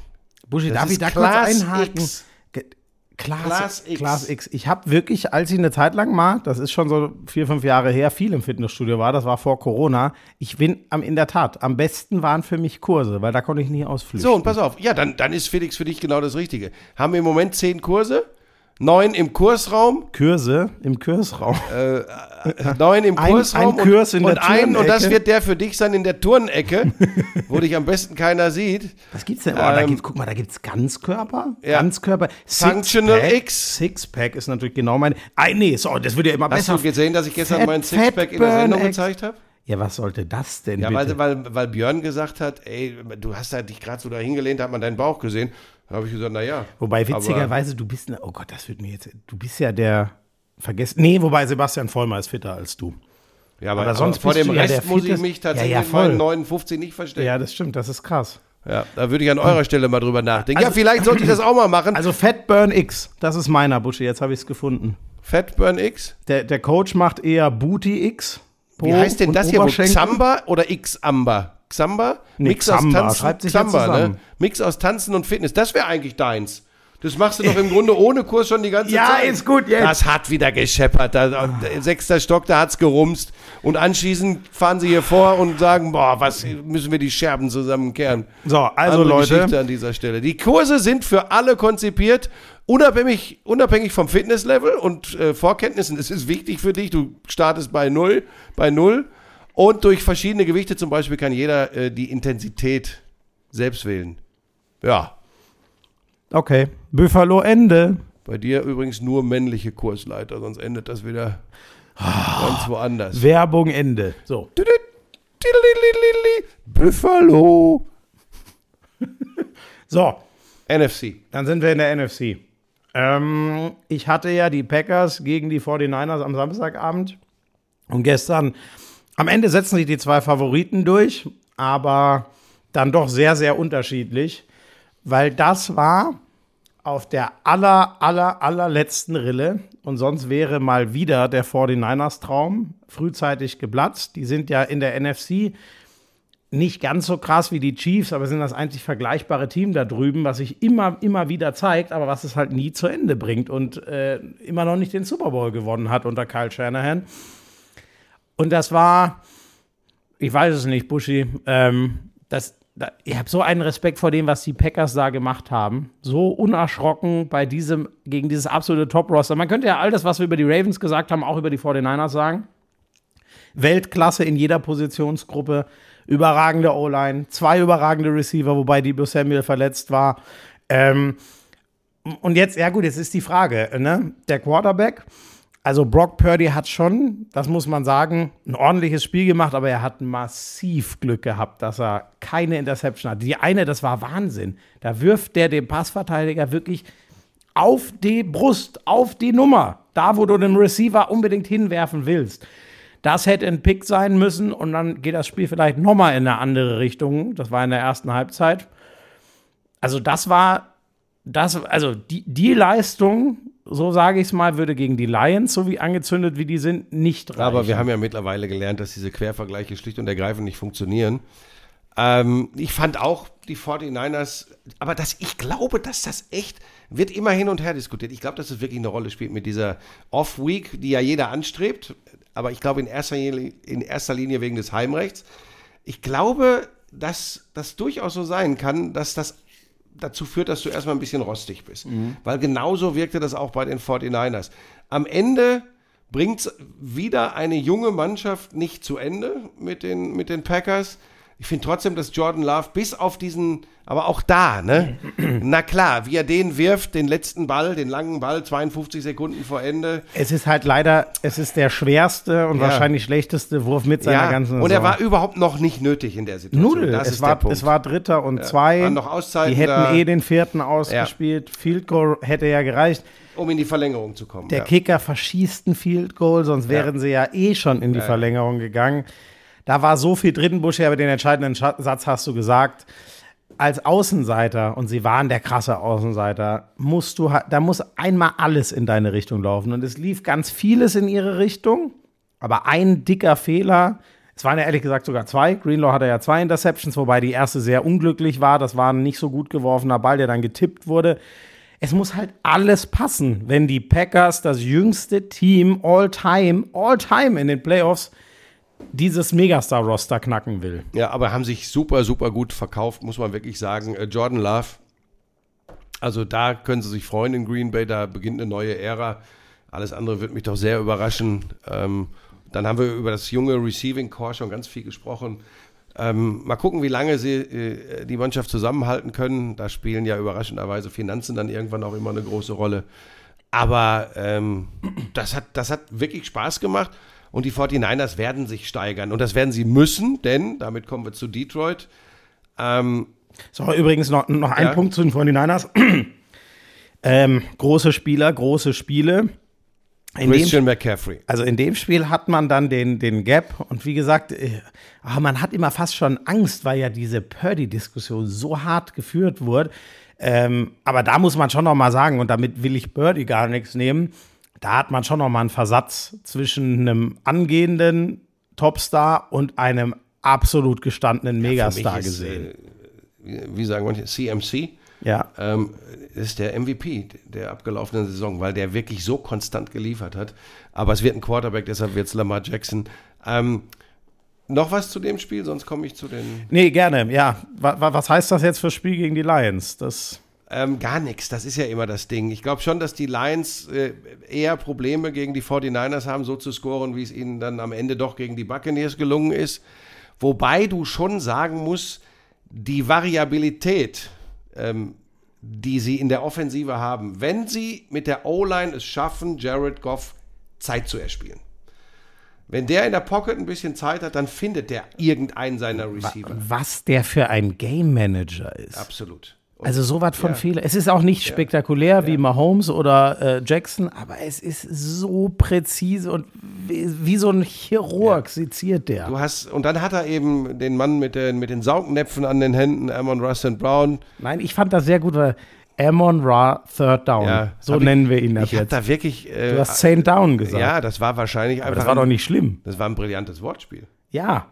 Buschi, Das darf ich da Class kurz einhaken? X. Class, Class X. Class X. Ich habe wirklich, als ich eine Zeit lang mal, das ist schon so vier, fünf Jahre her, viel im Fitnessstudio war, das war vor Corona. Ich bin am, in der Tat, am besten waren für mich Kurse, weil da konnte ich nie ausflüchten. So, und pass auf. Ja, dann, dann ist Felix für dich genau das Richtige. Haben wir im Moment zehn Kurse, neun im Kursraum, Kurse im Kursraum. neun im Ein- Kursraum ein Kurs in und, der und ein, und das wird der für dich sein in der Turnecke, wo dich am besten keiner sieht. Was gibt's denn? Oh, da Ähm, gibt's, guck mal, da gibt's Ganzkörper. Ja. Ganzkörper. Functional Sixpack. X. Sixpack ist natürlich genau mein. Ah, nee, so, das wird ja immer Hast besser. du gesehen, dass ich gestern Fat- meinen Sixpack in der Sendung X. gezeigt habe? Ja, was sollte das denn Ja, bitte? weil, weil, weil Björn gesagt hat, ey, du hast da dich gerade so da hingelehnt, hat man deinen Bauch gesehen. Da habe ich gesagt, naja. Wobei witzigerweise, du bist, oh Gott, das wird mir jetzt, du bist ja der, vergessen, nee, wobei Sebastian Vollmer ist fitter als du. Ja, aber, aber sonst vor dem ja Rest muss ich mich Ja, tatsächlich ja, meinen voll. 59 nicht verstehen. Ja, das stimmt, das ist krass. Ja, da würde ich an eurer Stelle mal drüber nachdenken. ja, Also- vielleicht sollte ich das auch mal machen. Also Fatburn X, das ist meiner, Buschi, jetzt habe ich es gefunden. Fatburn X. Der, der Coach macht eher Booty X. Po Wie heißt denn das hier? Xamba oder Xamba? Xamba? Nee, Xamba, schreibt sich ja ne? Mix aus Tanzen und Fitness. Das wäre eigentlich deins. Das machst du doch im Grunde ohne Kurs schon die ganze Ja, Zeit. ist gut, jetzt. Das hat wieder gescheppert. Da, Sechster Stock, da hat's gerumst. Und anschließend fahren sie hier vor und sagen, boah, was müssen wir die Scherben zusammenkehren. So, also Andere Leute, Geschichte an dieser Stelle. Die Kurse sind für alle konzipiert, unabhängig, unabhängig vom Fitnesslevel und äh, Vorkenntnissen. Es ist wichtig für dich. Du startest bei null, bei null. Und durch verschiedene Gewichte zum Beispiel kann jeder äh, die Intensität selbst wählen. Ja. okay, Buffalo Ende. Bei dir übrigens nur männliche Kursleiter, sonst endet das wieder ganz woanders. Werbung Ende. So. Buffalo. So, NFC. Dann sind wir in der NFC. Ähm, ich hatte ja die Packers gegen die 49ers am Samstagabend. Und gestern, am Ende setzen sich die zwei Favoriten durch, aber dann doch sehr, sehr unterschiedlich, weil das war auf der aller, aller, allerletzten Rille und sonst wäre mal wieder der 49ers Traum frühzeitig geplatzt. Die sind ja in der NFC nicht ganz so krass wie die Chiefs, aber sind das einzig vergleichbare Team da drüben, was sich immer, immer wieder zeigt, aber was es halt nie zu Ende bringt und äh, immer noch nicht den Super Bowl gewonnen hat unter Kyle Shanahan. Und das war, ich weiß es nicht, Buschi, ähm, das, da, ich habe so einen Respekt vor dem, was die Packers da gemacht haben. So unerschrocken bei diesem, gegen dieses absolute Top-Roster. Man könnte ja all das, was wir über die Ravens gesagt haben, auch über die 49ers sagen. Weltklasse in jeder Positionsgruppe, überragende O-Line, zwei überragende Receiver, wobei Debo Samuel verletzt war. Ähm, und jetzt, ja gut, jetzt ist die Frage, ne? Der Quarterback, also Brock Purdy hat schon, das muss man sagen, ein ordentliches Spiel gemacht, aber er hat massiv Glück gehabt, dass er keine Interception hat. Die eine, das war Wahnsinn. Da wirft der dem Passverteidiger wirklich auf die Brust, auf die Nummer, da wo du den Receiver unbedingt hinwerfen willst. Das hätte ein Pick sein müssen und dann geht das Spiel vielleicht nochmal in eine andere Richtung. Das war in der ersten Halbzeit. Also das war, das, also die, die Leistung, so sage ich es mal, würde gegen die Lions, so wie angezündet wie die sind, nicht reichen. Aber wir haben ja mittlerweile gelernt, dass diese Quervergleiche schlicht und ergreifend nicht funktionieren. Ähm, ich fand auch die 49ers, aber das, ich glaube, dass das echt, wird immer hin und her diskutiert. Ich glaube, dass es wirklich eine Rolle spielt mit dieser Off-Week, die ja jeder anstrebt, aber ich glaube in erster, Linie- in erster Linie wegen des Heimrechts. Ich glaube, dass das durchaus so sein kann, dass das dazu führt, dass du erstmal ein bisschen rostig bist. Weil genauso wirkte das auch bei den 49ers. Am Ende bringt wieder eine junge Mannschaft nicht zu Ende mit den, mit den Packers. Ich finde trotzdem, dass Jordan Love bis auf diesen, aber auch da, ne? Na klar, wie er den wirft, den letzten Ball, den langen Ball, 52 Sekunden vor Ende. Es ist halt leider, es ist der schwerste und Ja. wahrscheinlich schlechteste Wurf mit seiner Ja, ganzen und er Saison. war überhaupt noch nicht nötig in der Situation. Null. Das Es ist war, der Punkt. es war Dritter und zwei. waren noch Auszeiten Die hätten da. eh den vierten ausgespielt. Field Goal hätte ja gereicht. um in die Verlängerung zu kommen. Der ja. Kicker verschießt ein Field Goal, sonst wären sie ja eh schon in die Verlängerung gegangen. Da war so viel drin, Buschi, aber den entscheidenden Satz hast du gesagt. Als Außenseiter, und sie waren der krasse Außenseiter, musst du, da muss einmal alles in deine Richtung laufen. Und es lief ganz vieles in ihre Richtung, aber ein dicker Fehler, es waren ja ehrlich gesagt sogar zwei. Greenlaw hatte ja zwei Interceptions, wobei die erste sehr unglücklich war. Das war ein nicht so gut geworfener Ball, der dann getippt wurde. Es muss halt alles passen, wenn die Packers, das jüngste Team all time, all time in den Playoffs, dieses Megastar-Roster knacken will. Ja, aber haben sich super, super gut verkauft, muss man wirklich sagen. Äh, Jordan Love, also da können sie sich freuen in Green Bay, da beginnt eine neue Ära. Alles andere wird mich doch sehr überraschen. Ähm, dann haben wir über das junge Receiving Core schon ganz viel gesprochen. Ähm, mal gucken, wie lange sie äh, die Mannschaft zusammenhalten können. Da spielen ja überraschenderweise Finanzen dann irgendwann auch immer eine große Rolle. Aber ähm, das, hat, das hat wirklich Spaß gemacht. Und die 49ers werden sich steigern. Und das werden sie müssen, denn, damit kommen wir zu Detroit. Ähm, So, übrigens noch, noch ein Ja. Punkt zu den 49ers. ähm, große Spieler, große Spiele. In dem, Christian McCaffrey. also in dem Spiel hat man dann den, den Gap und wie gesagt, äh, ah, man hat immer fast schon Angst, weil ja diese Purdy-Diskussion so hart geführt wurde. Ähm, aber da muss man schon noch mal sagen, und damit will ich Birdie gar nichts nehmen, da hat man schon noch mal einen Versatz zwischen einem angehenden Topstar und einem absolut gestandenen Megastar mich ist, gesehen. Äh, wie sagen manche, CMC ja. ähm, ist der MVP der abgelaufenen Saison, weil der wirklich so konstant geliefert hat. Aber es wird ein Quarterback, deshalb wird es Lamar Jackson. Ähm, noch was zu dem Spiel, sonst komme ich zu den. Nee, gerne, ja. Wa- wa- Was heißt das jetzt fürs Spiel gegen die Lions? Das, Ähm, gar nichts, das ist ja immer das Ding. Ich glaube schon, dass die Lions äh, eher Probleme gegen die 49ers haben, so zu scoren, wie es ihnen dann am Ende doch gegen die Buccaneers gelungen ist. Wobei du schon sagen musst, die Variabilität, ähm, die sie in der Offensive haben, wenn sie mit der O-Line es schaffen, Jared Goff Zeit zu erspielen. Wenn der in der Pocket ein bisschen Zeit hat, dann findet der irgendeinen seiner Receiver. was der für ein Game Manager ist. Absolut. Also so was von Ja. Fehler. Es ist auch nicht spektakulär wie Mahomes oder äh, Jackson, aber es ist so präzise und wie, wie so ein Chirurg seziert der. Du hast, und dann hat er eben den Mann mit den, mit den Saugnäpfen an den Händen, Amon Russ Brown. Nein, ich fand das sehr gut, weil Amon Ra Third Down. so hab nennen ich, wir ihn ab Ich jetzt. da wirklich. Äh, Du hast Saint Down gesagt. ja, das war wahrscheinlich aber einfach. das war doch ein, nicht schlimm. das war ein brillantes Wortspiel. Ja.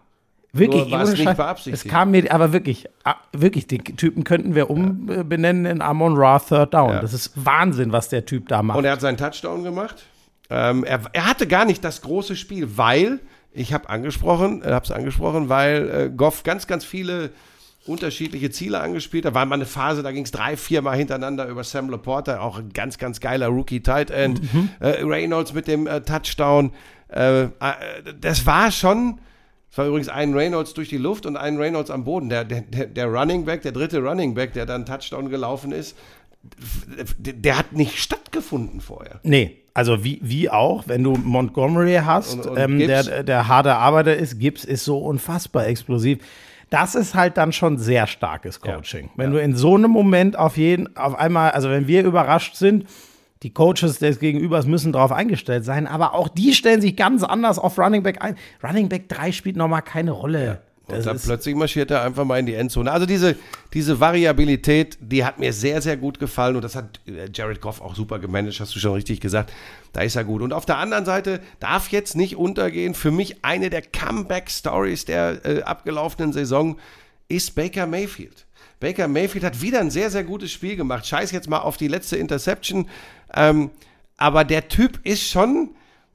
Wirklich, Nur es nicht. Es kam mir, aber wirklich, ah, wirklich, den Typen könnten wir umbenennen in Amon Ra Third Down. Ja. Das ist Wahnsinn, was der Typ da macht. Und er hat seinen Touchdown gemacht. Ähm, er, er hatte gar nicht das große Spiel, weil, ich habe angesprochen, äh, habe es angesprochen, weil äh, Goff ganz, ganz viele unterschiedliche Ziele angespielt hat. War mal eine Phase, da ging es drei, vier Mal hintereinander über Sam Laporta, auch ein ganz, ganz geiler Rookie-Tight End. Äh, Reynolds mit dem äh, Touchdown. Äh, äh, das war schon, es war übrigens ein Reynolds durch die Luft und ein Reynolds am Boden. Der, der, der Running Back, der dritte Running Back, der dann Touchdown gelaufen ist, der, der hat nicht stattgefunden vorher. Nee, also wie, wie auch, wenn du Montgomery hast, Und- und ähm, der, der harte Arbeiter ist, Gibbs ist so unfassbar explosiv. Das ist halt dann schon sehr starkes Coaching. Wenn du in so einem Moment auf jeden, auf einmal, also wenn wir überrascht sind, die Coaches des Gegenübers müssen darauf eingestellt sein, aber auch die stellen sich ganz anders auf Running Back ein. Running Back 3 spielt nochmal keine Rolle. Und dann plötzlich marschiert er einfach mal in die Endzone. Also diese, diese Variabilität, die hat mir sehr, sehr gut gefallen und das hat äh, Jared Goff auch super gemanagt, hast du schon richtig gesagt. Da ist er gut. Und auf der anderen Seite darf jetzt nicht untergehen, für mich eine der Comeback-Stories der äh, abgelaufenen Saison ist Baker Mayfield. Baker Mayfield hat wieder ein sehr, sehr gutes Spiel gemacht. Scheiß jetzt mal auf die letzte Interception. Ähm, aber der Typ ist schon,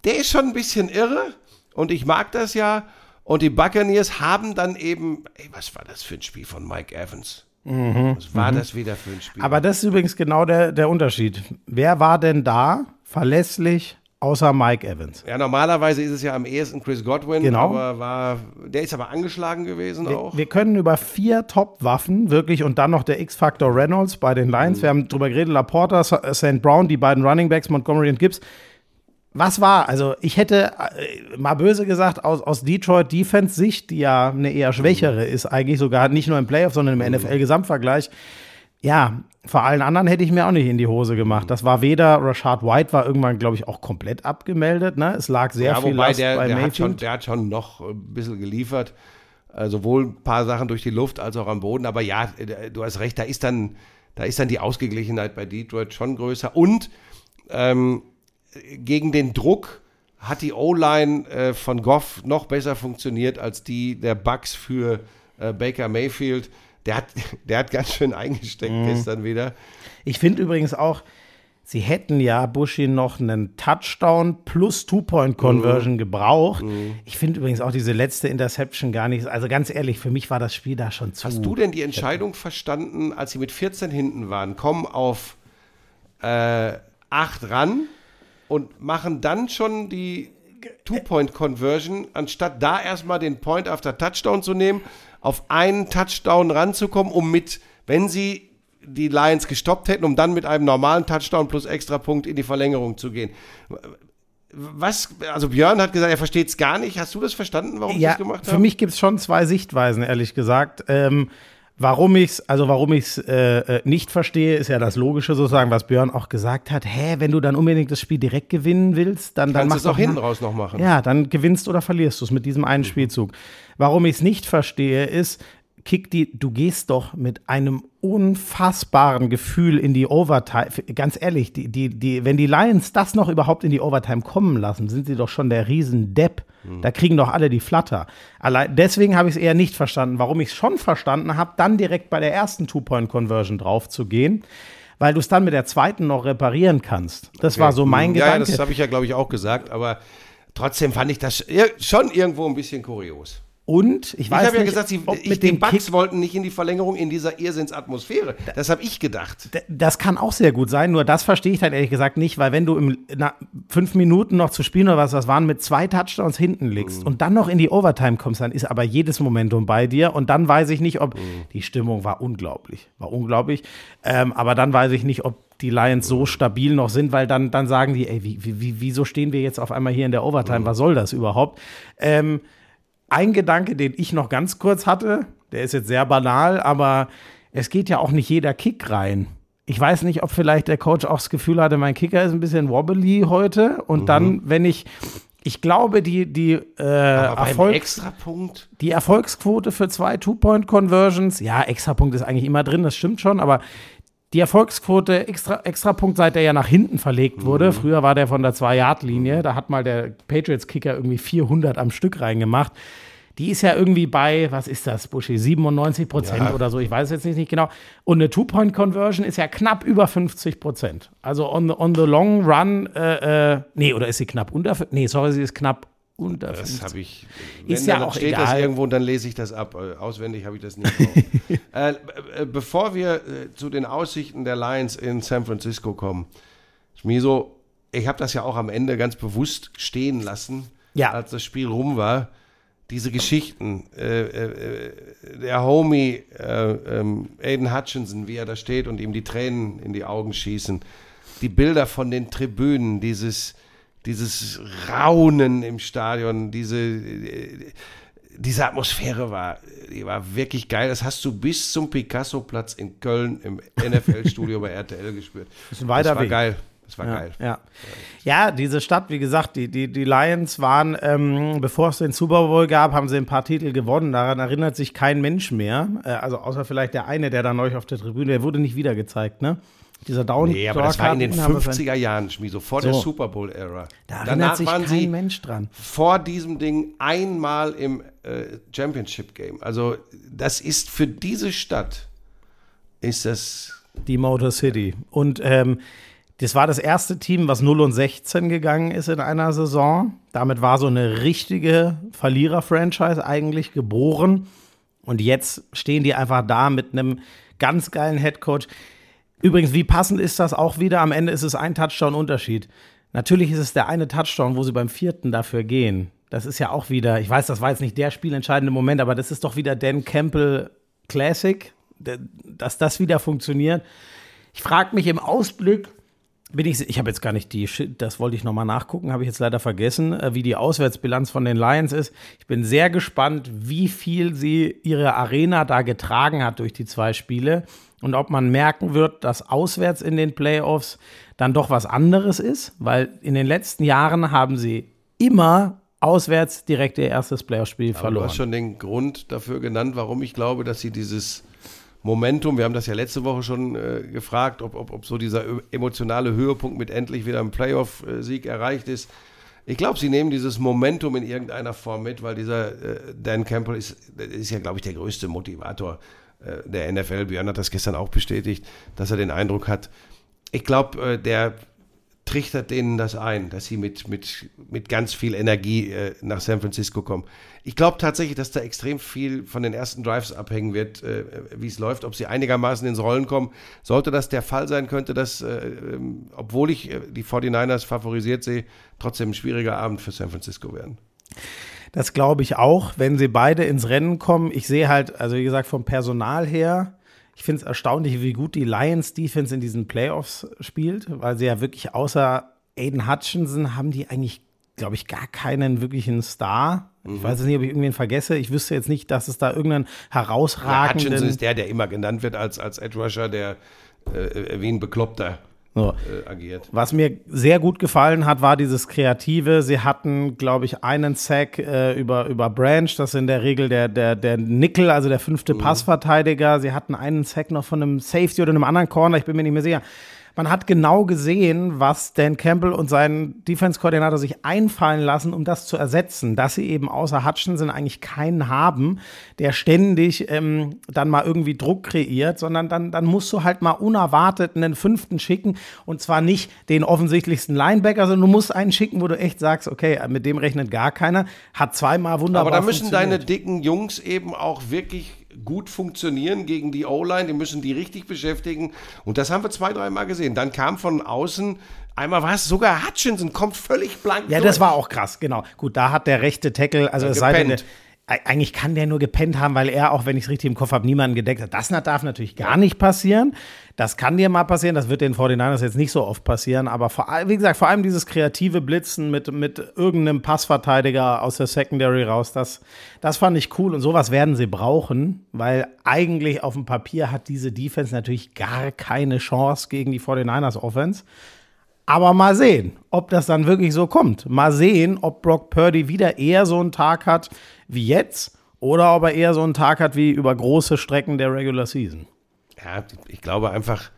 der ist schon ein bisschen irre und ich mag das ja. Und die Buccaneers haben dann eben, ey, was war das für ein Spiel von Mike Evans? Was war das wieder für ein Spiel? Aber das ist übrigens genau der, der Unterschied. Wer war denn da verlässlich Außer Mike Evans. Ja, normalerweise ist es ja am ehesten Chris Godwin, Genau. aber war, der ist aber angeschlagen gewesen Wir, auch. wir können über vier Top-Waffen wirklich und dann noch der X-Factor Reynolds bei den Lions. Wir haben drüber geredet, Laporta, St. Brown, die beiden Running Backs, Montgomery und Gibbs. Was war? Also, ich hätte äh, mal böse gesagt, aus, aus Detroit Defense-Sicht, die ja eine eher schwächere ist, eigentlich sogar nicht nur im Playoff, sondern im NFL-Gesamtvergleich. Ja, vor allen anderen hätte ich mir auch nicht in die Hose gemacht. Das war weder, Rashad White war irgendwann, glaube ich, auch komplett abgemeldet. Ne? Es lag sehr ja, viel wobei Last der, bei der, hat Mayfield. schon, der hat schon noch ein bisschen geliefert. Äh, sowohl ein paar Sachen durch die Luft als auch am Boden. Aber ja, äh, du hast recht, da ist dann, da ist dann die Ausgeglichenheit bei Detroit schon größer. Und ähm, gegen den Druck hat die O-Line äh, von Goff noch besser funktioniert als die der Bucks für äh, Baker Mayfield. Der hat, der hat ganz schön eingesteckt Mhm. gestern wieder. Ich finde übrigens auch, sie hätten ja Bushi noch einen Touchdown plus Two-Point-Conversion Mhm. gebraucht. Ich finde übrigens auch diese letzte Interception gar nicht. Also ganz ehrlich, für mich war das Spiel da schon zu. Hast du denn die Entscheidung verstanden, als sie mit 14 hinten waren, kommen auf äh, 8 ran und machen dann schon die Two-Point-Conversion, anstatt da erstmal den Point after Touchdown zu nehmen, auf einen Touchdown ranzukommen, um mit, wenn sie die Lions gestoppt hätten, um dann mit einem normalen Touchdown plus Extrapunkt in die Verlängerung zu gehen. Was, also Björn hat gesagt, er versteht es gar nicht. Hast du das verstanden, warum ja, das gemacht haben? für mich gibt es schon zwei Sichtweisen, ehrlich gesagt. Ähm, warum ich es, also warum ich es äh, äh, nicht verstehe, ist ja das Logische sozusagen, was Björn auch gesagt hat. Hä, wenn du dann unbedingt das Spiel direkt gewinnen willst, dann, dann Kannst mach du es auch doch hinten raus noch machen. Ja, dann gewinnst oder verlierst du es mit diesem einen Mhm. Spielzug. Warum ich es nicht verstehe, ist, kick die, du gehst doch mit einem unfassbaren Gefühl in die Overtime. Ganz ehrlich, die, die, die, wenn die Lions das noch überhaupt in die Overtime kommen lassen, sind sie doch schon der Riesendepp. Mhm. Da kriegen doch alle die Flatter. Allein, deswegen habe ich es eher nicht verstanden. Warum ich es schon verstanden habe, dann direkt bei der ersten Two-Point-Conversion drauf zu gehen, weil du es dann mit der zweiten noch reparieren kannst. Das war so mein ja, Ja, Gedanke. das habe ich ja, glaube ich, auch gesagt, aber trotzdem fand ich das schon irgendwo ein bisschen kurios. Und ich Ich weiß habe ja nicht, gesagt, sie, ob ich, mit Kick Bugs wollten nicht in die Verlängerung in dieser Irrsinnsatmosphäre. Das habe ich gedacht. Das kann auch sehr gut sein, nur das verstehe ich dann ehrlich gesagt nicht, weil wenn du im na, fünf Minuten noch zu spielen oder was das waren, mit zwei Touchdowns hinten liegst Mhm. und dann noch in die Overtime kommst, dann ist aber jedes Momentum bei dir und dann weiß ich nicht, ob Mhm. die Stimmung war unglaublich, war unglaublich, ähm, aber dann weiß ich nicht, ob die Lions so stabil noch sind, weil dann, dann sagen die, ey, wie, wie, wie, wieso stehen wir jetzt auf einmal hier in der Overtime, Mhm. was soll das überhaupt? Ähm, ein Gedanke, den ich noch ganz kurz hatte, der ist jetzt sehr banal, aber es geht ja auch nicht jeder Kick rein. Ich weiß nicht, ob vielleicht der Coach auch das Gefühl hatte, mein Kicker ist ein bisschen wobbly heute. Und Mhm. dann, wenn ich, ich glaube, die, die, äh, Aber beim Erfolg, Extrapunkt, die Erfolgsquote für zwei Two-Point-Conversions, ja, Extrapunkt ist eigentlich immer drin, das stimmt schon, aber die Erfolgsquote, extra, Extrapunkt, seit der ja nach hinten verlegt wurde, früher war der von der Zwei-Yard-Linie, da hat mal der Patriots-Kicker irgendwie 400 am Stück reingemacht. Die ist ja irgendwie bei, was ist das, Buschi, 97 Prozent Ja. oder so, ich weiß jetzt nicht, nicht genau. Und eine Two-Point-Conversion ist ja knapp über 50 Prozent. Also on the, on the long run, äh, äh, nee, oder ist sie knapp unter, nee, sorry, sie ist knapp unter das 50. habe ich. Ist ja auch steht das egal. irgendwo und dann lese ich das ab. Äh, Auswendig habe ich das nicht. äh, äh, bevor wir äh, zu den Aussichten der Lions in San Francisco kommen, Schmiso, ich habe das ja auch am Ende ganz bewusst stehen lassen, Ja. als das Spiel rum war. Diese Geschichten, äh, der Homie äh, ähm, Aiden Hutchinson, wie er da steht und ihm die Tränen in die Augen schießen, die Bilder von den Tribünen, dieses, dieses Raunen im Stadion, diese, diese Atmosphäre war, die war wirklich geil. Das hast du bis zum Picasso-Platz in Köln im NFL-Studio bei RTL gespürt. ist ein weiter das war Weg. geil. Das war Ja, geil. ja. ja, diese Stadt, wie gesagt, die, die, die Lions waren, ähm, bevor es den Super Bowl gab, haben sie ein paar Titel gewonnen. Daran erinnert sich kein Mensch mehr. Äh, also außer vielleicht der eine, der da neu auf der Tribüne, der wurde nicht wieder gezeigt, ne? Dieser Down. Nee, aber das war in den Dauerkarten- 50er Jahren, Schmieso, vor der So. Super Bowl-Ära. Da erinnert sich waren kein sie Mensch dran. vor diesem Ding einmal im äh, Championship-Game. Also das ist für diese Stadt, ist das Die Motor City. Und ähm, das war das erste Team, was 0 und 16 gegangen ist in einer Saison. Damit war so eine richtige Verlierer-Franchise eigentlich geboren. Und jetzt stehen die einfach da mit einem ganz geilen Headcoach. Übrigens, wie passend ist das auch wieder? Am Ende ist es ein Touchdown-Unterschied. Natürlich ist es der eine Touchdown, wo sie beim vierten dafür gehen. Das ist ja auch wieder, ich weiß, das war jetzt nicht der spielentscheidende Moment, aber das ist doch wieder Dan Campbell Classic, dass das wieder funktioniert. Ich frage mich im Ausblick, bin ich, ich habe jetzt gar nicht die, das wollte ich nochmal nachgucken, habe ich jetzt leider vergessen, äh, wie die Auswärtsbilanz von den Lions ist. Ich bin sehr gespannt, wie viel sie ihre Arena da getragen hat durch die zwei Spiele und ob man merken wird, dass auswärts in den Playoffs dann doch was anderes ist, weil in den letzten Jahren haben sie immer auswärts direkt ihr erstes Playoff-Spiel verloren. Du hast schon den Grund dafür genannt, warum ich glaube, dass sie dieses Momentum, wir haben das ja letzte Woche schon äh, gefragt, ob, ob, ob so dieser emotionale Höhepunkt mit endlich wieder einem Playoff-Sieg erreicht ist. Ich glaube, sie nehmen dieses Momentum in irgendeiner Form mit, weil dieser äh, Dan Campbell ist, ist ja, glaube ich, der größte Motivator der NFL. Björn hat das gestern auch bestätigt, dass er den Eindruck hat, ich glaube, äh, der trichtert denen das ein, dass sie mit, mit, mit ganz viel Energie äh, nach San Francisco kommen. Ich glaube tatsächlich, dass da extrem viel von den ersten Drives abhängen wird, äh, wie es läuft, ob sie einigermaßen ins Rollen kommen. Sollte das der Fall sein, könnte das, äh, ähm, obwohl ich äh, die 49ers favorisiert sehe, trotzdem ein schwieriger Abend für San Francisco werden. Das glaube ich auch, wenn sie beide ins Rennen kommen. Ich sehe halt, also wie gesagt, vom Personal her, ich finde es erstaunlich, wie gut die Lions Defense in diesen Playoffs spielt, weil sie ja wirklich außer Aiden Hutchinson haben die eigentlich, glaube ich, gar keinen wirklichen Star. Mhm. Ich weiß nicht, ob ich irgendwen vergesse. Ich wüsste jetzt nicht, dass es da irgendeinen herausragenden. Ja, Hutchinson ist der, der immer genannt wird als, als Edge Rusher, der äh, wie ein Bekloppter so. äh, agiert. Was mir sehr gut gefallen hat, war dieses Kreative. Sie hatten, glaube ich, einen Sack äh, über, über Branch, das ist in der Regel der, der, der Nickel, also der fünfte mhm. Passverteidiger. Sie hatten einen Sack noch von einem Safety oder einem anderen Corner, ich bin mir nicht mehr sicher man hat genau gesehen, was Dan Campbell und sein Defense-Koordinator sich einfallen lassen, um das zu ersetzen, dass sie eben außer Hutchinson eigentlich keinen haben, der ständig ähm, dann mal irgendwie Druck kreiert, sondern dann, dann musst du halt mal unerwartet einen fünften schicken und zwar nicht den offensichtlichsten Linebacker, sondern du musst einen schicken, wo du echt sagst, okay, mit dem rechnet gar keiner, hat zweimal wunderbar Aber da müssen deine dicken Jungs eben auch wirklich gut funktionieren gegen die O-Line, die müssen die richtig beschäftigen. Und das haben wir zwei, dreimal gesehen. Dann kam von außen Einmal war es sogar Hutchinson, kommt völlig blank. Ja, durch. das war auch krass, genau. Gut, da hat der rechte Tackle, also es sei denn, eigentlich kann der nur gepennt haben, weil er, auch wenn ich es richtig im Kopf habe, niemanden gedeckt hat. Das darf natürlich gar nicht passieren. Das kann dir mal passieren. Das wird den 49ers jetzt nicht so oft passieren. Aber vor, wie gesagt, vor allem dieses kreative Blitzen mit, mit irgendeinem Passverteidiger aus der Secondary raus, das, das fand ich cool. Und sowas werden sie brauchen, weil eigentlich auf dem Papier hat diese Defense natürlich gar keine Chance gegen die 49ers Offense. Aber mal sehen, ob das dann wirklich so kommt. Mal sehen, ob Brock Purdy wieder eher so einen Tag hat wie jetzt oder ob er eher so einen Tag hat wie über große Strecken der Regular Season. Ja, ich glaube einfach,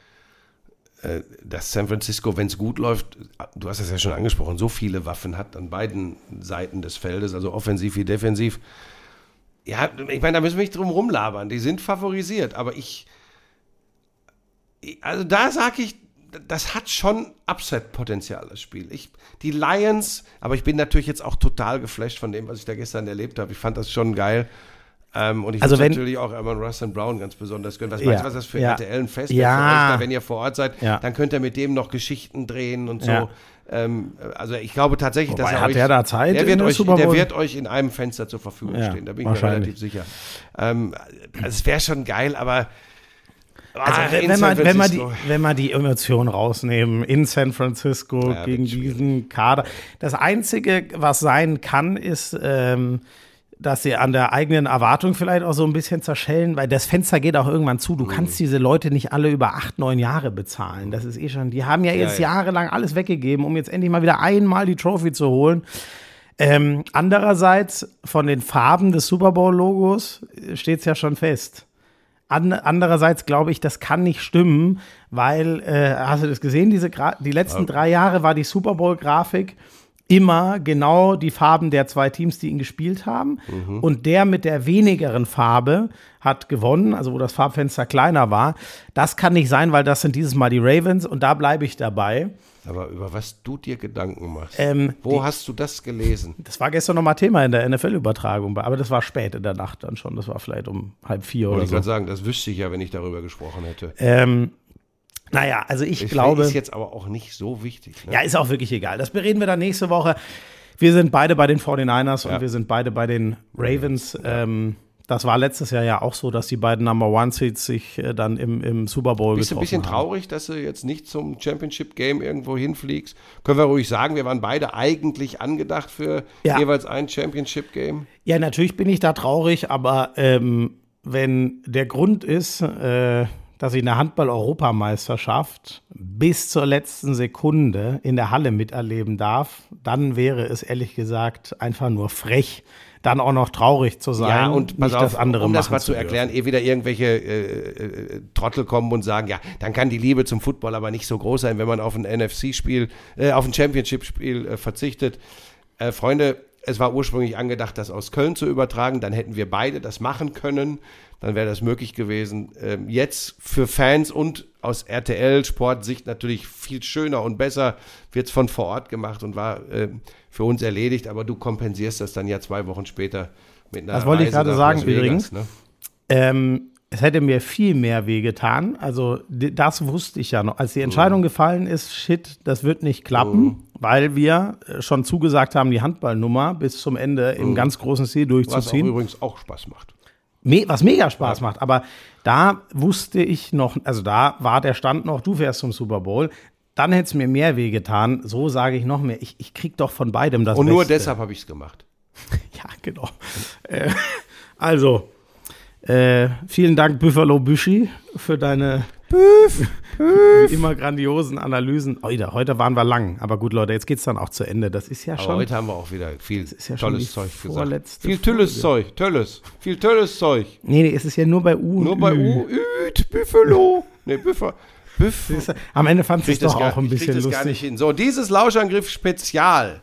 äh, dass San Francisco, wenn es gut läuft, du hast es ja schon angesprochen, so viele Waffen hat an beiden Seiten des Feldes, also offensiv wie defensiv. Ja, ich meine, da müssen wir nicht drum rumlabern. Die sind favorisiert, aber ich, also da sage ich, das hat schon Upset-Potenzial, das Spiel. Ich, die Lions, aber ich bin natürlich jetzt auch total geflasht von dem, was ich da gestern erlebt habe. Ich fand das schon geil. Ähm, und ich also würde natürlich auch Amon Russell Brown ganz besonders gönnen. Was ja, meinst du, was das für ja, RTL ein Fest ja, euch da, wenn ihr vor Ort seid? Ja. Dann könnt ihr mit dem noch Geschichten drehen und so. Ja. Ähm, also ich glaube tatsächlich, Wobei, dass er hat euch, der da Zeit? Der wird, euch, der wird euch in einem Fenster zur Verfügung stehen. Da bin ich mir relativ sicher. Ähm, also es wäre schon geil, aber also ah, wenn, man, wenn, man die, wenn man die Emotionen rausnehmen in San Francisco ja, gegen diesen Kader. Das Einzige, was sein kann, ist, ähm, dass sie an der eigenen Erwartung vielleicht auch so ein bisschen zerschellen, weil das Fenster geht auch irgendwann zu. Du mhm. kannst diese Leute nicht alle über acht, neun Jahre bezahlen. Das ist eh schon, die haben ja jetzt ja, ja. jahrelang alles weggegeben, um jetzt endlich mal wieder einmal die Trophy zu holen. Ähm, andererseits von den Farben des Super Bowl-Logos steht es ja schon fest. An, andererseits glaube ich, das kann nicht stimmen, weil, äh, hast du das gesehen, diese Gra die letzten drei Jahre war die Super Bowl-Grafik immer genau die Farben der zwei Teams, die ihn gespielt haben. Mhm. Und der mit der wenigeren Farbe hat gewonnen, also wo das Farbfenster kleiner war. Das kann nicht sein, weil das sind dieses Mal die Ravens und da bleibe ich dabei. Aber über was du dir Gedanken machst. Ähm, Wo die, hast du das gelesen? Das war gestern nochmal Thema in der NFL-Übertragung, aber das war spät in der Nacht dann schon. Das war vielleicht um halb vier Wollte oder so. Ich kann sagen, das wüsste ich ja, wenn ich darüber gesprochen hätte. Ähm, Naja, also ich, ich glaube. Ist jetzt aber auch nicht so wichtig. Ne? Ja, ist auch wirklich egal. Das bereden wir dann nächste Woche. Wir sind beide bei den 49ers ja. und wir sind beide bei den Ravens. Ja. Ähm, das war letztes Jahr ja auch so, dass die beiden Number One Seeds sich äh, dann im, im Super Bowl Bist getroffen. Bist du ein bisschen haben. traurig, dass du jetzt nicht zum Championship Game irgendwo hinfliegst? Können wir ruhig sagen, wir waren beide eigentlich angedacht für ja. jeweils ein Championship Game? Ja, natürlich bin ich da traurig, aber ähm, wenn der Grund ist, äh, dass ich eine Handball-Europameisterschaft bis zur letzten Sekunde in der Halle miterleben darf, dann wäre es ehrlich gesagt einfach nur frech, dann auch noch traurig zu sein. Ja, und nicht auf, das andere um das mal zu erklären, ehe wieder irgendwelche äh, äh, Trottel kommen und sagen, ja, dann kann die Liebe zum Football aber nicht so groß sein, wenn man auf ein NFC-Spiel, äh, auf ein Championship-Spiel äh, verzichtet. Äh, Freunde, es war ursprünglich angedacht, das aus Köln zu übertragen, dann hätten wir beide das machen können dann wäre das möglich gewesen. Ähm, jetzt für Fans und aus RTL-Sportsicht natürlich viel schöner und besser wird es von vor Ort gemacht und war äh, für uns erledigt, aber du kompensierst das dann ja zwei Wochen später mit einer Das wollte Reise ich gerade sagen Vegas, übrigens. Ne? Ähm, es hätte mir viel mehr wehgetan. Also das wusste ich ja noch. Als die Entscheidung mhm. gefallen ist, shit, das wird nicht klappen, mhm. Weil wir äh, schon zugesagt haben, die Handballnummer bis zum Ende im mhm. ganz großen Stil durchzuziehen. Was auch übrigens auch Spaß macht was mega Spaß macht. Aber da wusste ich noch, also da war der Stand noch, du fährst zum Super Bowl. Dann hätte es mir mehr wehgetan. So sage ich noch mehr. Ich, ich krieg doch von beidem das Und Beste. nur deshalb habe ich es gemacht. ja, genau. Äh, also, äh, vielen Dank, Buffalo Büschi, für deine Büff, Büff. immer grandiosen Analysen. Heute, heute waren wir lang, aber gut, Leute, jetzt geht es dann auch zu Ende. Das ist ja aber schon. heute haben wir auch wieder viel ja tolles Zeug gesagt. Viel tolles Zeug, tolles. Viel tolles Zeug. Nee, nee, es ist ja nur bei U. Nur bei U. Üt, Buffalo. nee, Buffalo. Büff. Am Ende fand ich es doch auch ein bisschen lustig. Gar nicht hin. So, dieses Lauschangriff Spezial.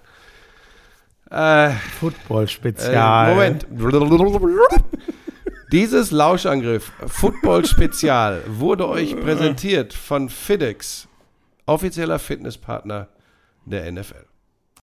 Äh, Football Spezial. Äh, Moment. Dieses Lauschangriff Football Spezial wurde euch präsentiert von FedEx, offizieller Fitnesspartner der NFL.